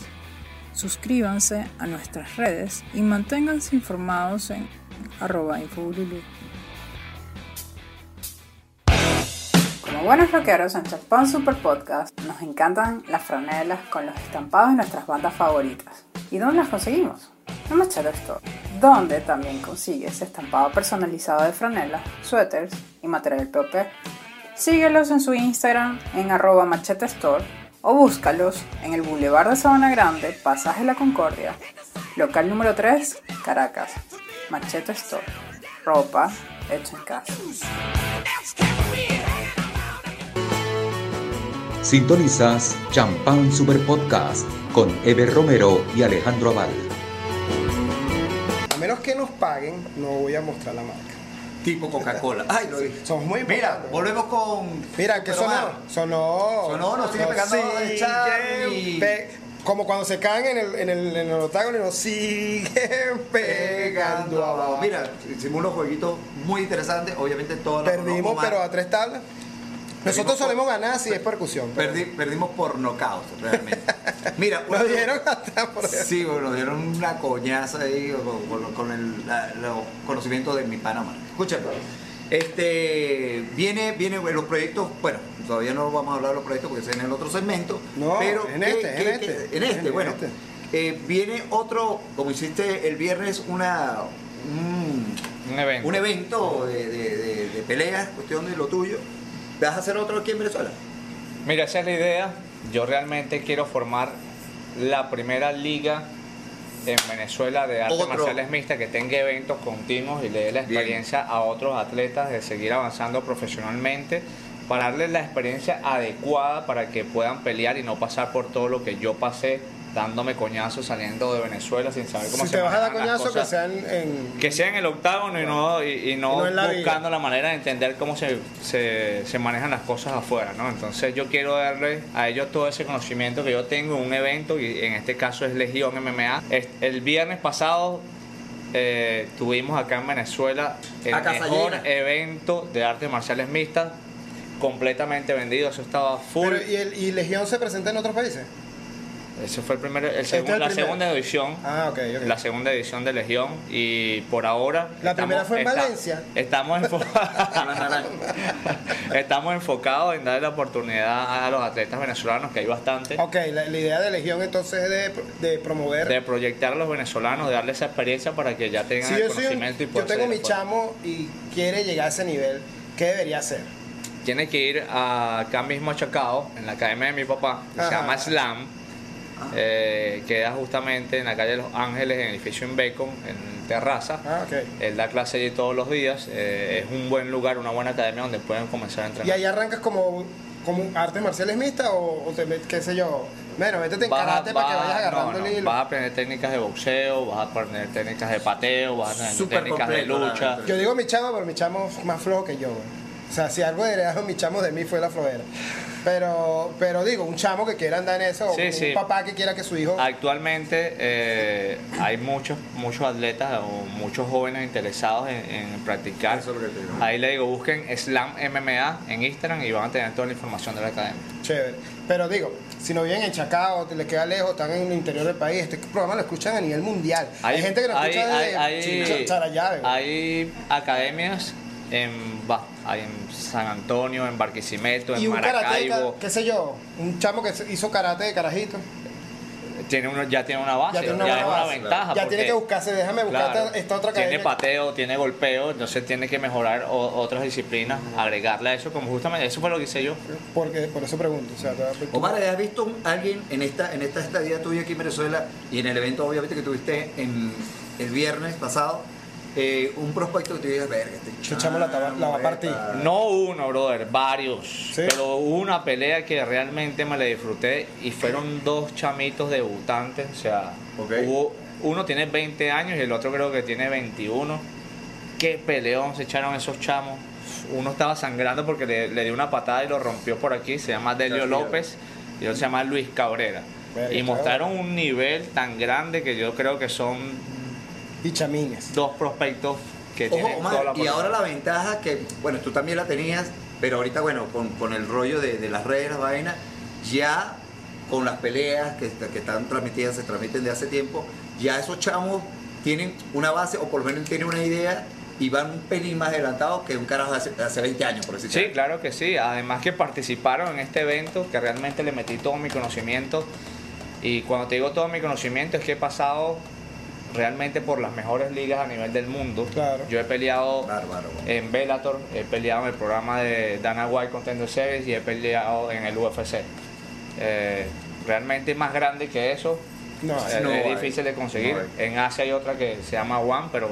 Suscríbanse a nuestras redes y manténganse informados en arroba infobululu. Como buenos rockeros en Chapán Super Podcast, nos encantan las franelas con los estampados de nuestras bandas favoritas. ¿Y dónde las conseguimos? En Machete Store, donde también consigues estampado personalizado de franelas, suéteres y material POP. Síguelos en su Instagram en arroba machete o búscalos en el Boulevard de Sabana Grande, Pasaje La Concordia, local número 3, Caracas. Machete Store, ropa hecha en casa. Sintonizas Champán Super Podcast con Eber Romero y Alejandro Aval. A menos que nos paguen, no voy a mostrar la marca. Tipo Coca-Cola. Ay, lo dije. Somos muy Mira, volvemos con. Mira, ¿qué sonó? Sonó. Sonó, nos sigue pegando de Charlie. como cuando se caen en el, en el, en el octágono y nos siguen pegando abajo. Mira, hicimos unos jueguitos muy interesantes. Obviamente todos los Perdimos, pero a tres tablas. Nosotros por- solemos ganar si es percusión. pero- Perdi- perdimos por nocaut, realmente. Mira, Nos dieron hasta por Sí, bueno, nos dieron una coñaza ahí con, con- con el, la- los conocimientos de mi Panamá. Escúchame. Este, viene, viene los proyectos, bueno, todavía no vamos a hablar de los proyectos porque es en el otro segmento. No, pero en ¿qué- este, qué- en qué- este, En este, en bueno. este. eh, viene otro, como hiciste el viernes, una un, Un evento. un evento de, de- de- de peleas, cuestión de lo tuyo. ¿Vas a hacer otro aquí en Venezuela? Mira, esa es la idea. Yo realmente quiero formar la primera liga en Venezuela de artes Otro. marciales mixtas que tenga eventos continuos y le dé la Bien. experiencia a otros atletas de seguir avanzando profesionalmente para darles la experiencia adecuada para que puedan pelear y no pasar por todo lo que yo pasé dándome coñazos saliendo de Venezuela sin saber cómo Si se te vas a dar manejan las coñazo, que sean en. Que sea en el octágono y no, y, y no, No en la buscando la manera de entender cómo se, se, se manejan las cosas afuera, ¿no? Entonces yo quiero darle a ellos todo ese conocimiento que yo tengo en un evento, y en este caso es Legión MMA. El viernes pasado eh, tuvimos acá en Venezuela el mejor llena. evento de artes marciales mixtas, completamente vendido, eso estaba full. Pero, ¿y, el, ¿Y Legión se presenta en otros países? Ese fue el primer, el Este es segun- el la primero. segunda edición. Ah. La segunda edición de Legión y por ahora... La primera fue en Valencia. Estamos, enfo- estamos enfocados en darle la oportunidad a los atletas venezolanos, que hay bastante, Ok, la, la idea de Legión entonces es de, de promover. de proyectar a los venezolanos, de darle esa experiencia para que ya tengan si el yo, soy un- conocimiento y yo tengo mi chamo y quiere llegar a ese nivel, ¿qué debería hacer? Tiene que ir a, acá mismo a Chacao, en la academia de mi papá, que se llama Slam. Eh, queda justamente en la calle de Los Ángeles, en el edificio en Bacon, en Terraza. Ah, ok. Él da clase allí todos los días. eh, es un buen lugar, una buena academia donde pueden comenzar a ¿Y entrenar. ahí arrancas como, como artes marciales mixtas o, o te qué sé yo? Bueno, métete en karate para que vayas agarrando no, no, el hilo. Vas a aprender técnicas de boxeo, vas a aprender técnicas de pateo, vas a aprender técnicas de lucha. Yo digo mi chamo, pero mi chamo es más flojo que yo, güey. O sea, si algo heredaron mi chamo de mí fue la flojera. Pero, pero digo, un chamo que quiera andar en eso, o Sí, un sí. papá que quiera que su hijo... Actualmente eh, hay muchos muchos atletas o muchos jóvenes interesados en, en practicar. Eso es lo que te digo. Ahí le digo, busquen Slam MMA en Instagram y van a tener toda la información de la academia. Chévere. Pero digo, si no viven en Chacao, te les queda lejos, están en el interior del país, este programa lo escuchan a nivel mundial. Hay, gente que lo hay- escucha de hay- Ch- hay- hay academias en, ba- hay en San Antonio, en Barquisimeto, Y en un karateca, Maracaibo. qué sé yo, un chamo que hizo karate de carajito. Tiene uno, ya tiene una base, Ya tiene una base. ventaja. Ya tiene que buscarse, déjame buscar Claro, esta, esta otra Tiene academia. pateo, tiene golpeo, entonces tiene que mejorar o- otras disciplinas, agregarle a eso, como justamente eso fue lo que hice yo. Porque, por eso pregunto. O sea, te- Omar, ¿has visto un- alguien en esta, en esta estadía tuya aquí en Venezuela y en el evento obviamente que tuviste en el viernes pasado, eh, un prospecto que tú digas, verga, este chamo la taba- la va a partir"? No uno, brother, varios. ¿Sí? Pero hubo una pelea que realmente me la disfruté y fueron dos chamitos debutantes. O sea, Ok. hubo, uno tiene 20 años y el otro creo que tiene 21. Qué peleón se echaron esos chamos. Uno estaba sangrando porque le, le dio una patada y lo rompió por aquí. Se llama Delio. López y el otro se llama Luis Cabrera. Verga, y mostraron un nivel tan grande que yo creo que son Bichamines. dos prospectos que Ojo, tienen Omar, toda la y ahora la ventaja que, bueno, tú también la tenías, pero ahorita, bueno, con, con el rollo de, de las redes, las vainas, ya con las peleas que, que están transmitidas, se transmiten de hace tiempo, ya esos chamos tienen una base, o por lo menos tienen una idea, y van un pelín más adelantados que un carajo de hace, de hace 20 años, por decirlo Sí, claro que sí. Además que participaron en este evento, que realmente le metí todo mi conocimiento. Y cuando te digo todo mi conocimiento es que he pasado realmente por las mejores ligas a nivel del mundo. Yo he peleado en Bellator, he peleado en el programa de Dana White Contender Series y he peleado en el UFC. Eh, realmente más grande que eso No, eh, no es hay. difícil de conseguir. No en Asia hay otra que se llama One, pero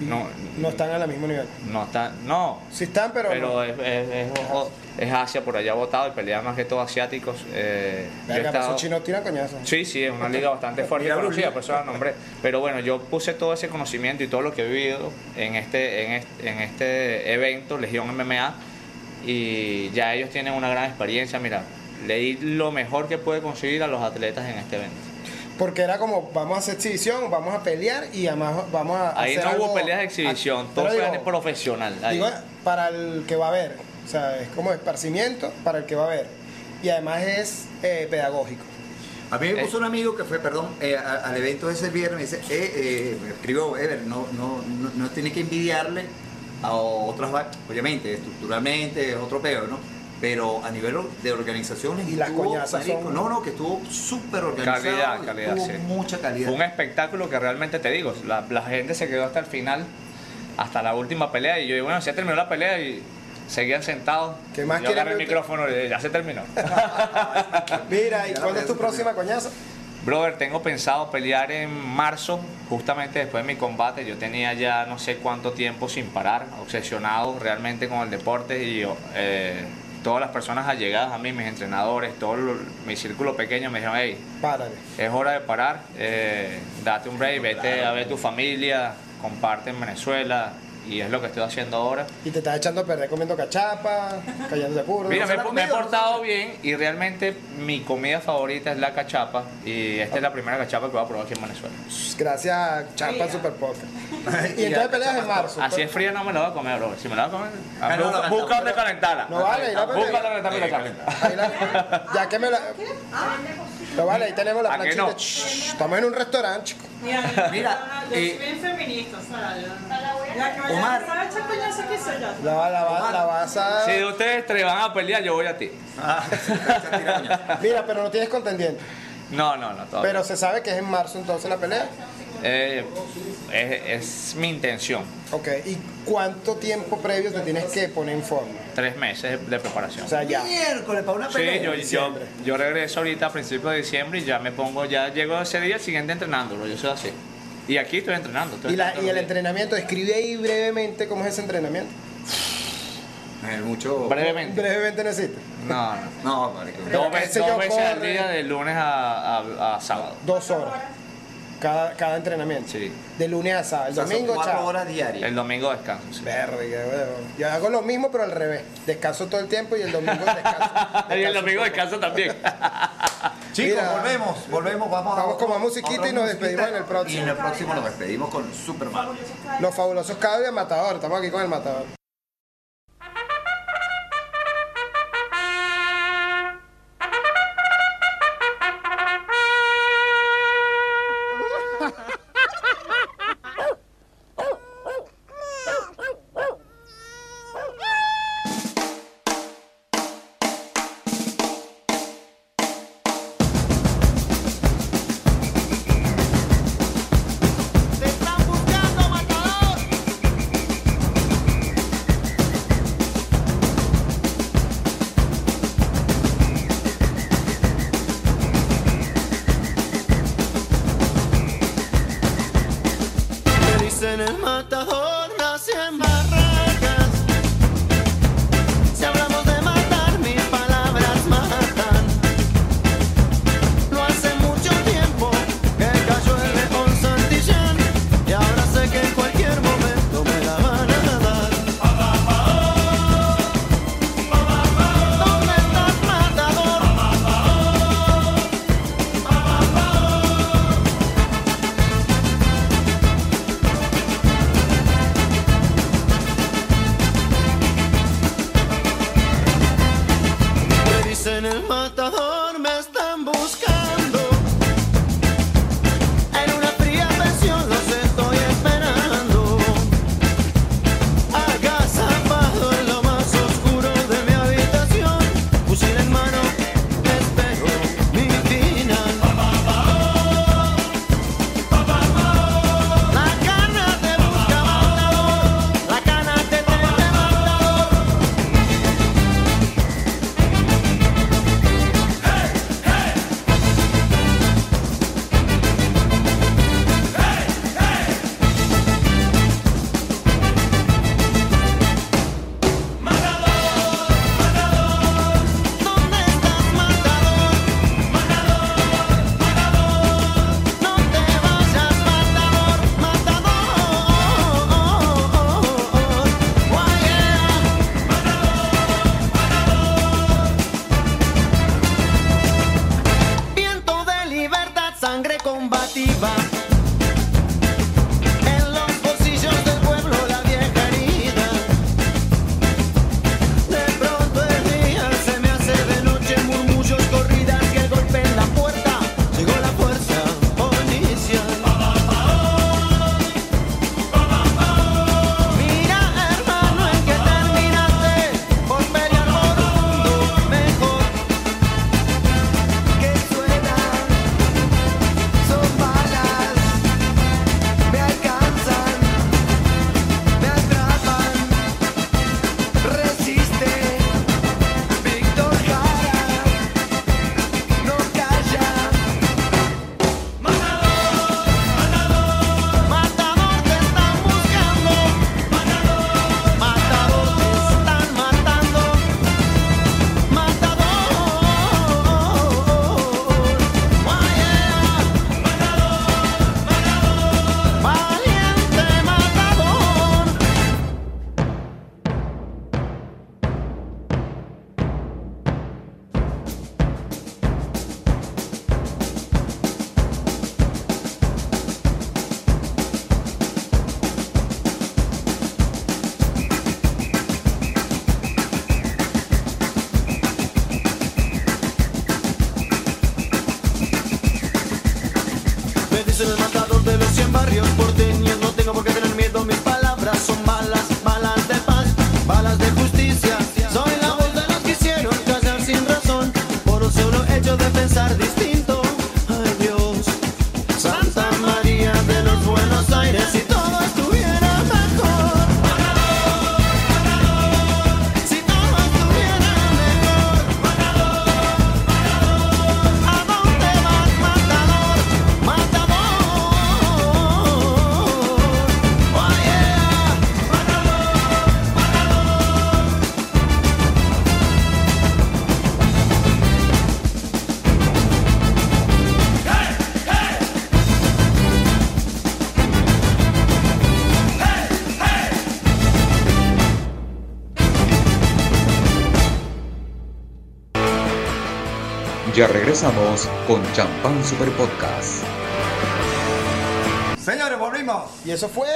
no, No están al mismo nivel. no está, no. Sí están, pero. Pero no. es, es, es- es Asia por allá votado y pelea más que todo asiáticos. Eh, estado- esos chinos tiran coñazos. Sí, sí, es una liga bastante fuerte y Mira, conocida, Bruce por eso la nombré. Pero bueno, yo puse todo ese conocimiento y todo lo que he vivido en este, en este, en este evento, Legión MMA, y ya ellos tienen una gran experiencia. Mira, le di lo mejor que puede conseguir a los atletas en este evento. Porque era como, vamos a hacer exhibición, vamos a pelear y además vamos a. Ahí hacer no hubo algo- peleas de exhibición, todo fue profesional. ahí. Digo, para el que va a ver. O sea, es como esparcimiento para el que va a ver. Y además es eh, pedagógico. A mí me puso un amigo que fue, perdón, eh, a- al evento ese viernes, me dice, eh, eh, me escribió, Ever, no, no, no, no tienes que envidiarle a otras, obviamente, estructuralmente es otro peo, ¿no? Pero a nivel de organización Y las estuvo, coñazas marico, son- No, no, que estuvo súper organizado. Calidad, calidad, tuvo sí. mucha calidad. Fue un espectáculo que realmente te digo, la, la gente se quedó hasta el final, hasta la última pelea, y yo digo, bueno, ya terminó la pelea y seguían sentados. ¿Qué más yo agarré el micrófono y ya se terminó. Mira, ¿y cuándo es tu próxima coñaza? Brother, tengo pensado pelear en marzo, justamente después de mi combate. Yo tenía ya no sé cuánto tiempo sin parar, obsesionado realmente con el deporte y eh, todas las personas allegadas a mí, mis entrenadores, todo lo- mi círculo pequeño me dijeron, hey, Párale. es hora de parar, eh, date un break, vete a ver tu familia, comparte en Venezuela y es lo que estoy haciendo ahora. Y te estás echando a perder comiendo cachapa, callándote puro. Mira, ¿No se me, he portado bien y realmente mi comida favorita es la cachapa y esta es la primera cachapa que voy a probar aquí en Venezuela. Gracias a Champa Super Podcast. y entonces peleas en marzo. Así es fría no me la voy a comer, bro. Si me la voy a comer, Ah, no, busca, no, busca no, donde calentarla. No vale, ir a Busca donde calienta. Ahí la- ya que me la. No vale, ahí tenemos la ¿A que planchita. no? Shh, Estamos en un restaurante, chico. Mira, Mira, yo eh, soy bien feminista, ¿sabes? La que vaya Omar. La, la, la, la vas a. Si ustedes tres van a pelear, yo voy a ti. Mira, pero no tienes contendiente. No, no, no. todavía. Pero se sabe que es en marzo entonces la pelea. Eh, es, es mi intención. Ok, ¿y cuánto tiempo previo te tienes que poner en forma? Tres meses de preparación. O sea, ya. Miércoles, para una Sí, pelea. yo, yo, yo regreso ahorita a principios de diciembre y ya me pongo, ya llego ese día siguiente entrenándolo, yo soy así. Y aquí estoy entrenando. estoy Y, la, entrenando y el días. entrenamiento, describe ahí brevemente cómo es ese entrenamiento. Eh, mucho. Brevemente. Brevemente necesitas. No, no. No, marico. Dos, ve- ese dos veces al día de lunes a, a- a sábado. Dos horas. Cada, cada entrenamiento. Sí. De lunes a sábado. El O sea, son domingo, cuatro chao. horas diarias. El domingo descanso. sí. Verga, weón. Yo hago lo mismo, pero al revés. Descanso todo el tiempo y el domingo descanso. y el domingo descanso también. Chicos, Mira. volvemos, volvemos, vamos, Vamos a con más musiquita otra y nos musiquita. despedimos en el próximo. Y en el próximo nos despedimos con Superman. Los fabulosos cables de Matador. Estamos aquí con el matador. Regresamos con Champán Super Podcast. Señores, volvimos. ¿Y eso fue?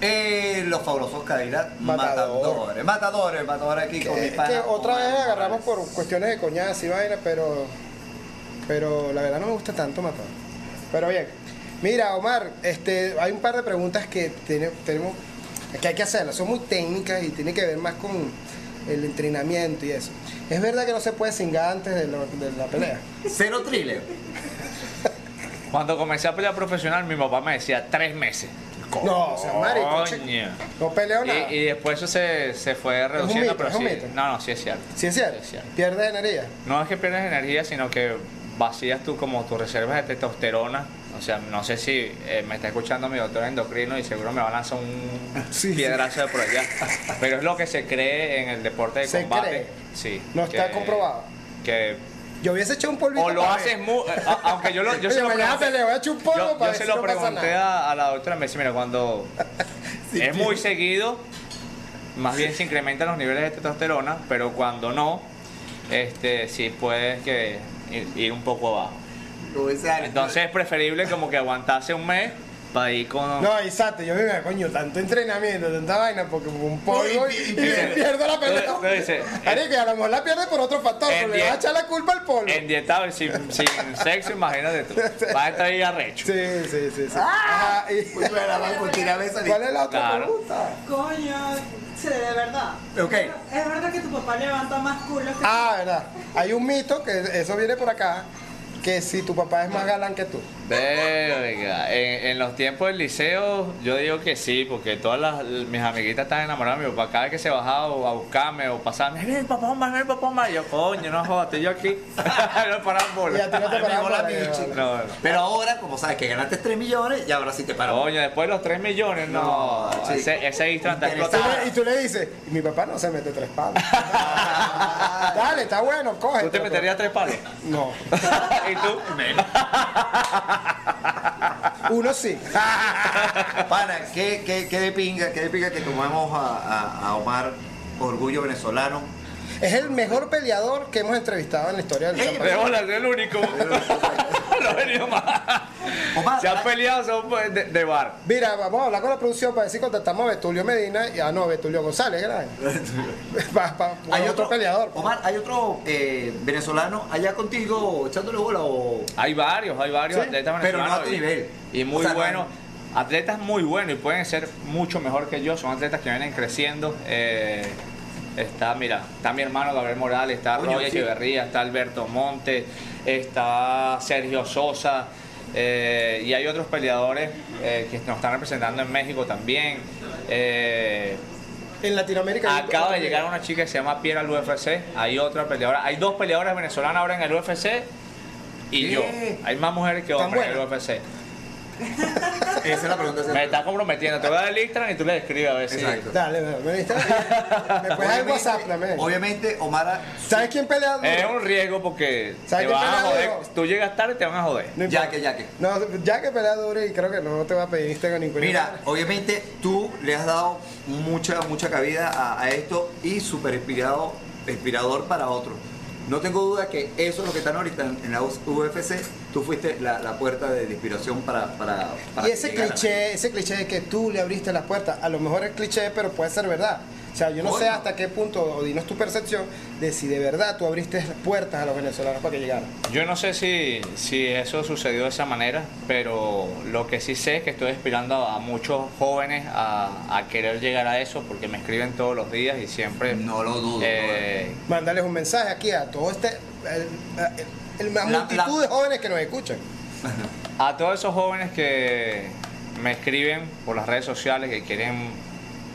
Eh, los fabulosos Cadillac Matador. matadores. Matadores, matadores aquí con mi Es pana. que otra vez agarramos por cuestiones de coñadas y vaina, pero pero la verdad no me gusta tanto matar. Pero bien, mira Omar, este, hay un par de preguntas que tiene- tenemos que hay que hacerlas, son muy técnicas y tienen que ver más con el entrenamiento y eso. Es verdad que no se puede cingar antes de, lo- de la pelea. Cero thriller. Cuando comencé a pelear profesional, mi papá me decía tres meses. No, o sea, marico, che- Coño. no peleo nada. Y, y después eso se, se fue reduciendo, mito, pero es un sí. mito. No, no, sí es cierto. ¿Sí es cierto? Sí es cierto. Pierde energía. No es que pierdes energía, sino que vacías tú como tus reservas de testosterona. O sea, no sé si eh, me está escuchando mi doctor endocrino y seguro me va a lanzar un piedrazo de por allá. Pero es lo que se cree en el deporte de ¿Se combate. cree? Sí. No está comprobado. Que Yo hubiese hecho un polvito. o lo haces muy. Aunque yo, lo, yo se lo mañana pregunté- te le voy a echar un polvo yo, para yo ver se si lo no pregunté a, a la doctora, me dice, mira, cuando es muy seguido, más bien se incrementan los niveles de testosterona, pero cuando no, este sí puedes que ir, ir un poco abajo. Entonces es preferible como que aguantarse un mes para ir con... No, exacto, yo me coño, tanto entrenamiento, tanta vaina, porque un polvo y, y pierdo la pelea. no, dice- y a lo mejor la pierde por otro factor, pero le vas a echar la culpa al polvo. Endietado y sin, sin sexo, imagínate tú. Va a estar ahí arrecho. Sí, sí, sí. sí. Ajá, y- Muy buena, ¿Cuál es la otra Claro. pregunta? Coño, sí, de verdad. Ok. Es verdad que tu papá levanta más culos que Ah, verdad. Hay un mito, que eso viene por acá, que si tu papá es más galán que tú. Verga, en, en los tiempos del liceo yo digo que sí, porque todas las, mis amiguitas están enamoradas de mi papá. Cada vez que se bajaba o a buscarme o pasaba, mira el papá más, mira el papá más. Y yo, coño, no jodas, estoy yo aquí. no paraban bola. Y a ti no te mola bola. No, no. Pero ahora, como sabes que ganaste 3 millones, y ahora sí te paro. Coño, después de los 3 millones, no. No, ese, ese explotado. le- y tú le dices, mi papá no se mete tres palos. Dale, está bueno, coge. ¿Tú te meterías tres palos? No. ¿Y tú? Uno sí. Pana, ¿qué, qué, qué de pinga, qué de pinga que tomamos a, Omar, orgullo venezolano? Es el mejor peleador que hemos entrevistado en la historia del champán. De bola, el único. no he venido más. Omar, Se han peleado, son pues, de, de bar. Mira, vamos a hablar con la producción para decir contactamos a Betulio Medina y ah no, Betulio González, ¿verdad? Pa- pa- hay otro, peleador. Omar, ¿hay otro eh, venezolano allá contigo echándole bola o...? Hay varios, hay varios Sí, atletas pero no a venezolanos. tu y- nivel. Y muy O sea, no- buenos. Atletas muy buenos y pueden ser mucho mejor que yo. Son atletas que vienen creciendo. Eh, está, mira, está mi hermano Gabriel Morales, está Roy sí. Echeverría, está Alberto Monte, está Sergio Sosa. eh, y hay otros peleadores eh, que nos están representando en México también. Eh, En Latinoamérica. Acaba de llegar una chica que se llama Piera al UFC. Hay otra peleadora. Hay dos peleadoras venezolanas ahora en el UFC y ¿Qué? yo. Hay más mujeres que ¿Tan hombres en el? UFC. Esa es la pregunta. Me está comprometiendo. Te voy a dar el Instagram y tú le escribes a ver si. Exacto. Dale, me, puedes dar el WhatsApp también. Obviamente, Omar... ¿Sabes quién pelea duro? Es un riesgo porque ¿Sabes te van a pelea joder. duro? Tú llegas tarde y te van a joder. No Ya que, ya que. No, ya que pelea duro y creo que no te va a pedir Instagram ningún Mira, obviamente tú le has dado mucha, mucha cabida a, a esto y súper inspirado, inspirador para otros. No tengo duda que eso es lo que están ahorita en, la UFC. Tú fuiste la, la puerta de, inspiración para, para, para Y ese cliché, ese cliché de que tú le abriste las puertas, a lo mejor es cliché, pero puede ser verdad. O sea, yo no sé hasta qué punto, o dinos tu percepción, de si de verdad tú abriste las puertas a los venezolanos para que llegaran. Yo no sé si, si eso sucedió de esa manera, pero lo que sí sé es que estoy inspirando a muchos jóvenes a, a querer llegar a eso porque me escriben todos los días y siempre. No lo dudo. eh, Mándales un mensaje aquí a todo este, el- el- la La- multitud la- de jóvenes que nos escuchan. A todos esos jóvenes que me escriben por las redes sociales que quieren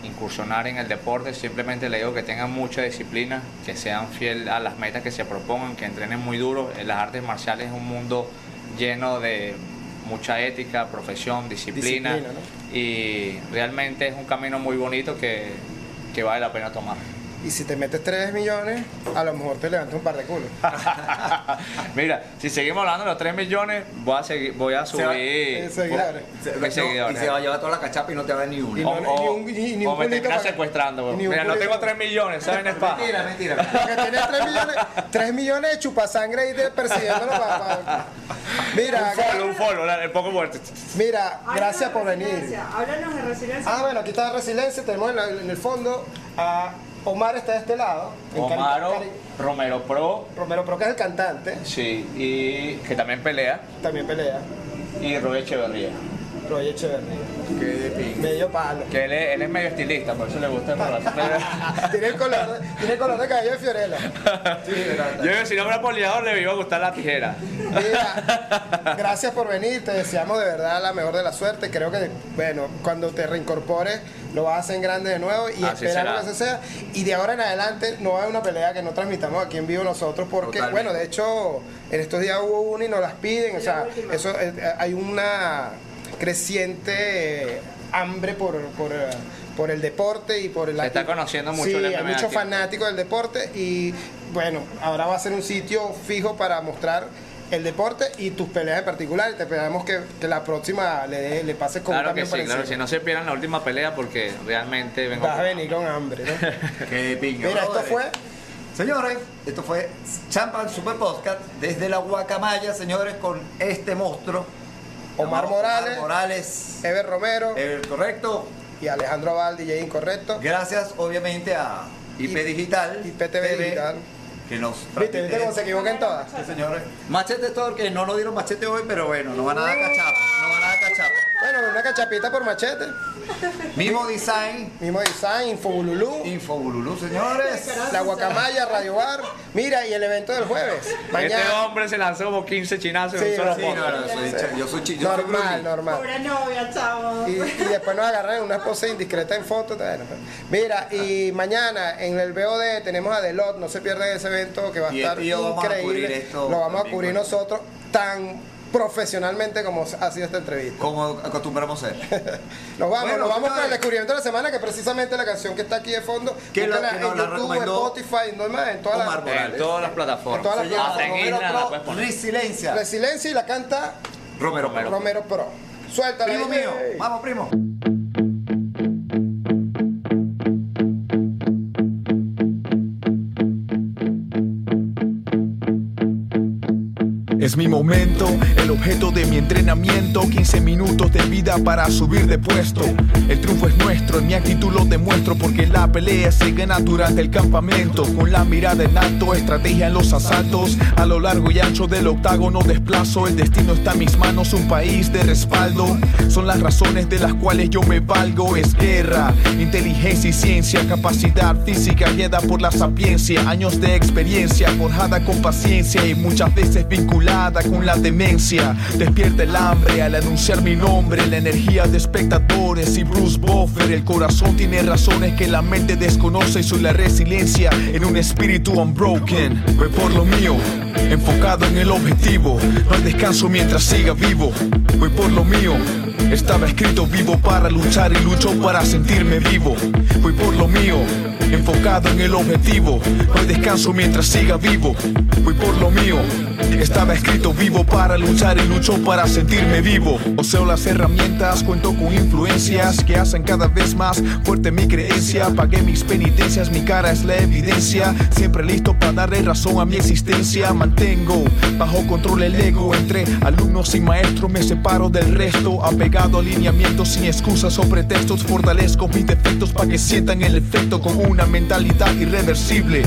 incursionar en el deporte, simplemente les digo que tengan mucha disciplina, que sean fiel a las metas que se propongan, que entrenen muy duro. En las artes marciales es un mundo lleno de mucha ética, profesión, disciplina, Disciplina, ¿no? y realmente es un camino muy bonito que, que vale la pena tomar. Y si te metes 3 millones, a lo mejor te levantas un par de culos. Mira, si seguimos hablando de los 3 millones, voy a, seguir, voy a subir eh, seguidores. Se- no, seguidores. y se va a llevar toda la cachapa y no te va a dar ni una. Y O, no- o- ni un- ni- ni o un me terminas para- secuestrando. ni un Mira, no tengo para- 3 millones, ¿saben? Es pa? Mentira, mentira. Porque tienes 3 millones, 3 millones de chupasangre ahí de- persiguiéndolo para... Mira, Un follow, un follow, el poco fuerte. mira, Háblanos gracias por venir. resiliencia, Háblanos de resiliencia. Ah, bueno, aquí está Resiliencia, tenemos en, la- en el fondo a Omar está de este lado. Omaro Cari- Romero Pro, Romero Pro, que es el cantante, sí, y que también pelea, también pelea. y Roy Echeverría, Roy Echeverría. Qué de pinga. Medio palo. que él es, él es medio estilista, por eso le gusta el rolazo. tiene, el color, de- tiene el color de cabello de Fiorella. Yo digo, si no fuera poliador, le iba a gustar la tijera. Mira, gracias por venir, te deseamos de verdad la mejor de la suerte. Creo que, bueno, cuando te reincorpores lo vas a hacer en grande de nuevo y Así esperamos será. que así sea. Y de ahora en adelante no hay una pelea que no transmitamos aquí en vivo nosotros porque, Totalmente. bueno, de hecho, en estos días hubo una y nos las piden. O sea, eso eh, hay una creciente eh, hambre por, por, por el deporte y por el Se está conociendo mucho Sí, el hay muchos fanáticos del deporte y bueno, ahora va a ser un sitio fijo para mostrar el deporte y tus peleas en particular. Y te esperamos que, que la próxima le, le pases con un Claro que sí, claro, si no se pierdan la última pelea porque realmente vengo Vas a venir con hambre, ¿no? Qué de pinga. Mira, esto fue Señores, esto fue Champan Super Podcast desde la Guacamaya, señores, con este monstruo, Omar Morales, Morales, Ever Romero, el correcto. y Alejandro Val, DJ Incorrecto. Gracias, obviamente, a IP Digital. IPTV Digital. Que nos ¿Viste? ¿Viste cómo se equivoca en todas? Sí, señores. Machete Store, que no nos dieron machete hoy, pero bueno, no van a dar cachapa. No van a dar cachapa. Bueno, una cachapita por machete. Mismo design. Mismo design, Infobululú. Infobululú, señores. La Guacamaya, Radio Bar. Mira, y el evento del jueves. Este hombre se lanzó como 15 chinazos Sí, en un solo sí, podcast. no, no, soy chi- yo soy chi- yo soy Normal, normal. Pobre novia, chavo. Y, y después nos agarran en una pose indiscreta en fotos. Mira, y mañana en el BOD tenemos a Delot, no se pierdan ese evento que va a Y estar este vamos a increíble. esto Lo vamos a cubrir bueno. nosotros tan profesionalmente como ha sido esta entrevista. Como acostumbramos ser. Nos vamos, Bueno, nos vamos con el descubrimiento de la semana, que precisamente la canción que está aquí de fondo, Que la- nos en la YouTube, recomendó Spotify, no más, en todas las. En todas plataformas. En todas las en Pro poner. Resiliencia. Resiliencia y la canta Romero Romero. Pro. Romero Pro. Suéltala. Primo ahí, mío. Vamos, primo. Es mi momento, el objeto de mi entrenamiento 15 minutos de vida para subir de puesto. El triunfo es nuestro, en mi actitud lo demuestro Porque la pelea se gana durante el campamento. Con la mirada en alto, estrategia en los asaltos. A lo largo y ancho del octágono desplazo El destino está en mis manos, un país de respaldo. Son las razones de las cuales yo me valgo Es guerra, inteligencia y ciencia Capacidad física guiada por la sapiencia. Años de experiencia forjada con paciencia Y muchas veces vinculada con la demencia. Despierta el hambre al anunciar mi nombre La energía de espectadores y Bruce Buffer. El corazón tiene razones que la mente desconoce Y soy la resiliencia en un espíritu unbroken. Voy por lo mío, enfocado en el objetivo. No descanso mientras siga vivo. Voy por lo mío estaba escrito vivo para luchar y lucho para sentirme vivo. Voy por lo mío, enfocado en el objetivo. No hay descanso mientras siga vivo. Voy por lo mío. Estaba escrito vivo para luchar y lucho para sentirme vivo. Poseo las herramientas, cuento con influencias que hacen cada vez más fuerte mi creencia. Pagué mis penitencias, mi cara es la evidencia. Siempre listo para darle razón a mi existencia. Mantengo bajo control el ego. Entre alumnos y maestros me separo del resto. A alineamientos sin excusas o pretextos. Fortalezco mis defectos para que sientan el efecto con una mentalidad irreversible.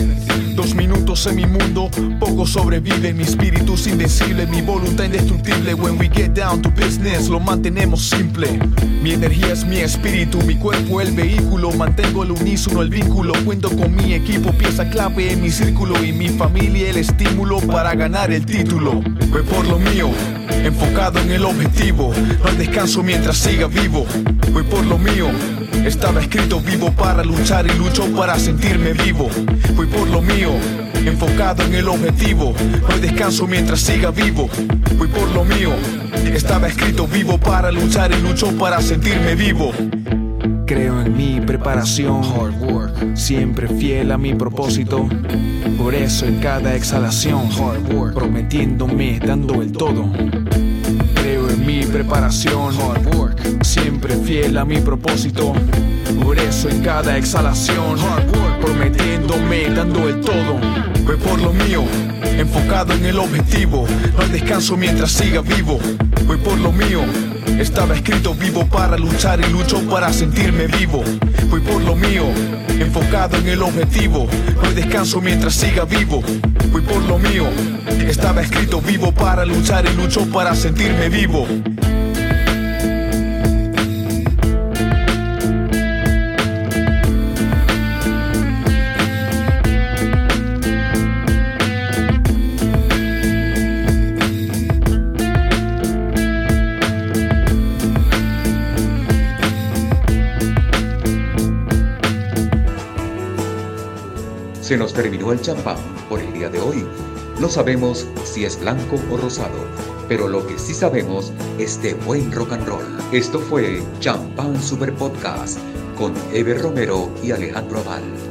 Dos minutos en mi mundo, poco sobrevive. Mi espíritu es invencible, mi voluntad indestructible. When we get down to business, lo mantenemos simple. Mi energía es mi espíritu, mi cuerpo el vehículo. Mantengo el unísono, el vínculo. Cuento con mi equipo, pieza clave en mi círculo. Y mi familia el estímulo para ganar el título. Voy por lo mío, enfocado en el objetivo. No hay mientras siga vivo. Voy por lo mío. Estaba escrito vivo para luchar y lucho para sentirme vivo. Voy por lo mío, enfocado en el objetivo. No descanso mientras siga vivo. Voy por lo mío. Estaba escrito vivo para luchar y lucho para sentirme vivo. Creo en mi preparación, hard work, siempre fiel a mi propósito. Por eso en cada exhalación, hard work, prometiéndome, dando el todo. Mi preparación, hard work, siempre fiel a mi propósito. Por eso en cada exhalación, prometiéndome, dando el todo. Voy por lo mío, enfocado en el objetivo. No descanso mientras siga vivo. Voy por lo mío. Estaba escrito vivo para luchar y lucho para sentirme vivo. Voy por lo mío, enfocado en el objetivo. No descanso mientras siga vivo. Voy por lo mío. Estaba escrito vivo para luchar y lucho para sentirme vivo. Se nos terminó el champán por el día de hoy. No sabemos si es blanco o rosado, pero lo que sí sabemos es de buen rock and roll. Esto fue Champán Super Podcast con Ever Romero y Alejandro Aval.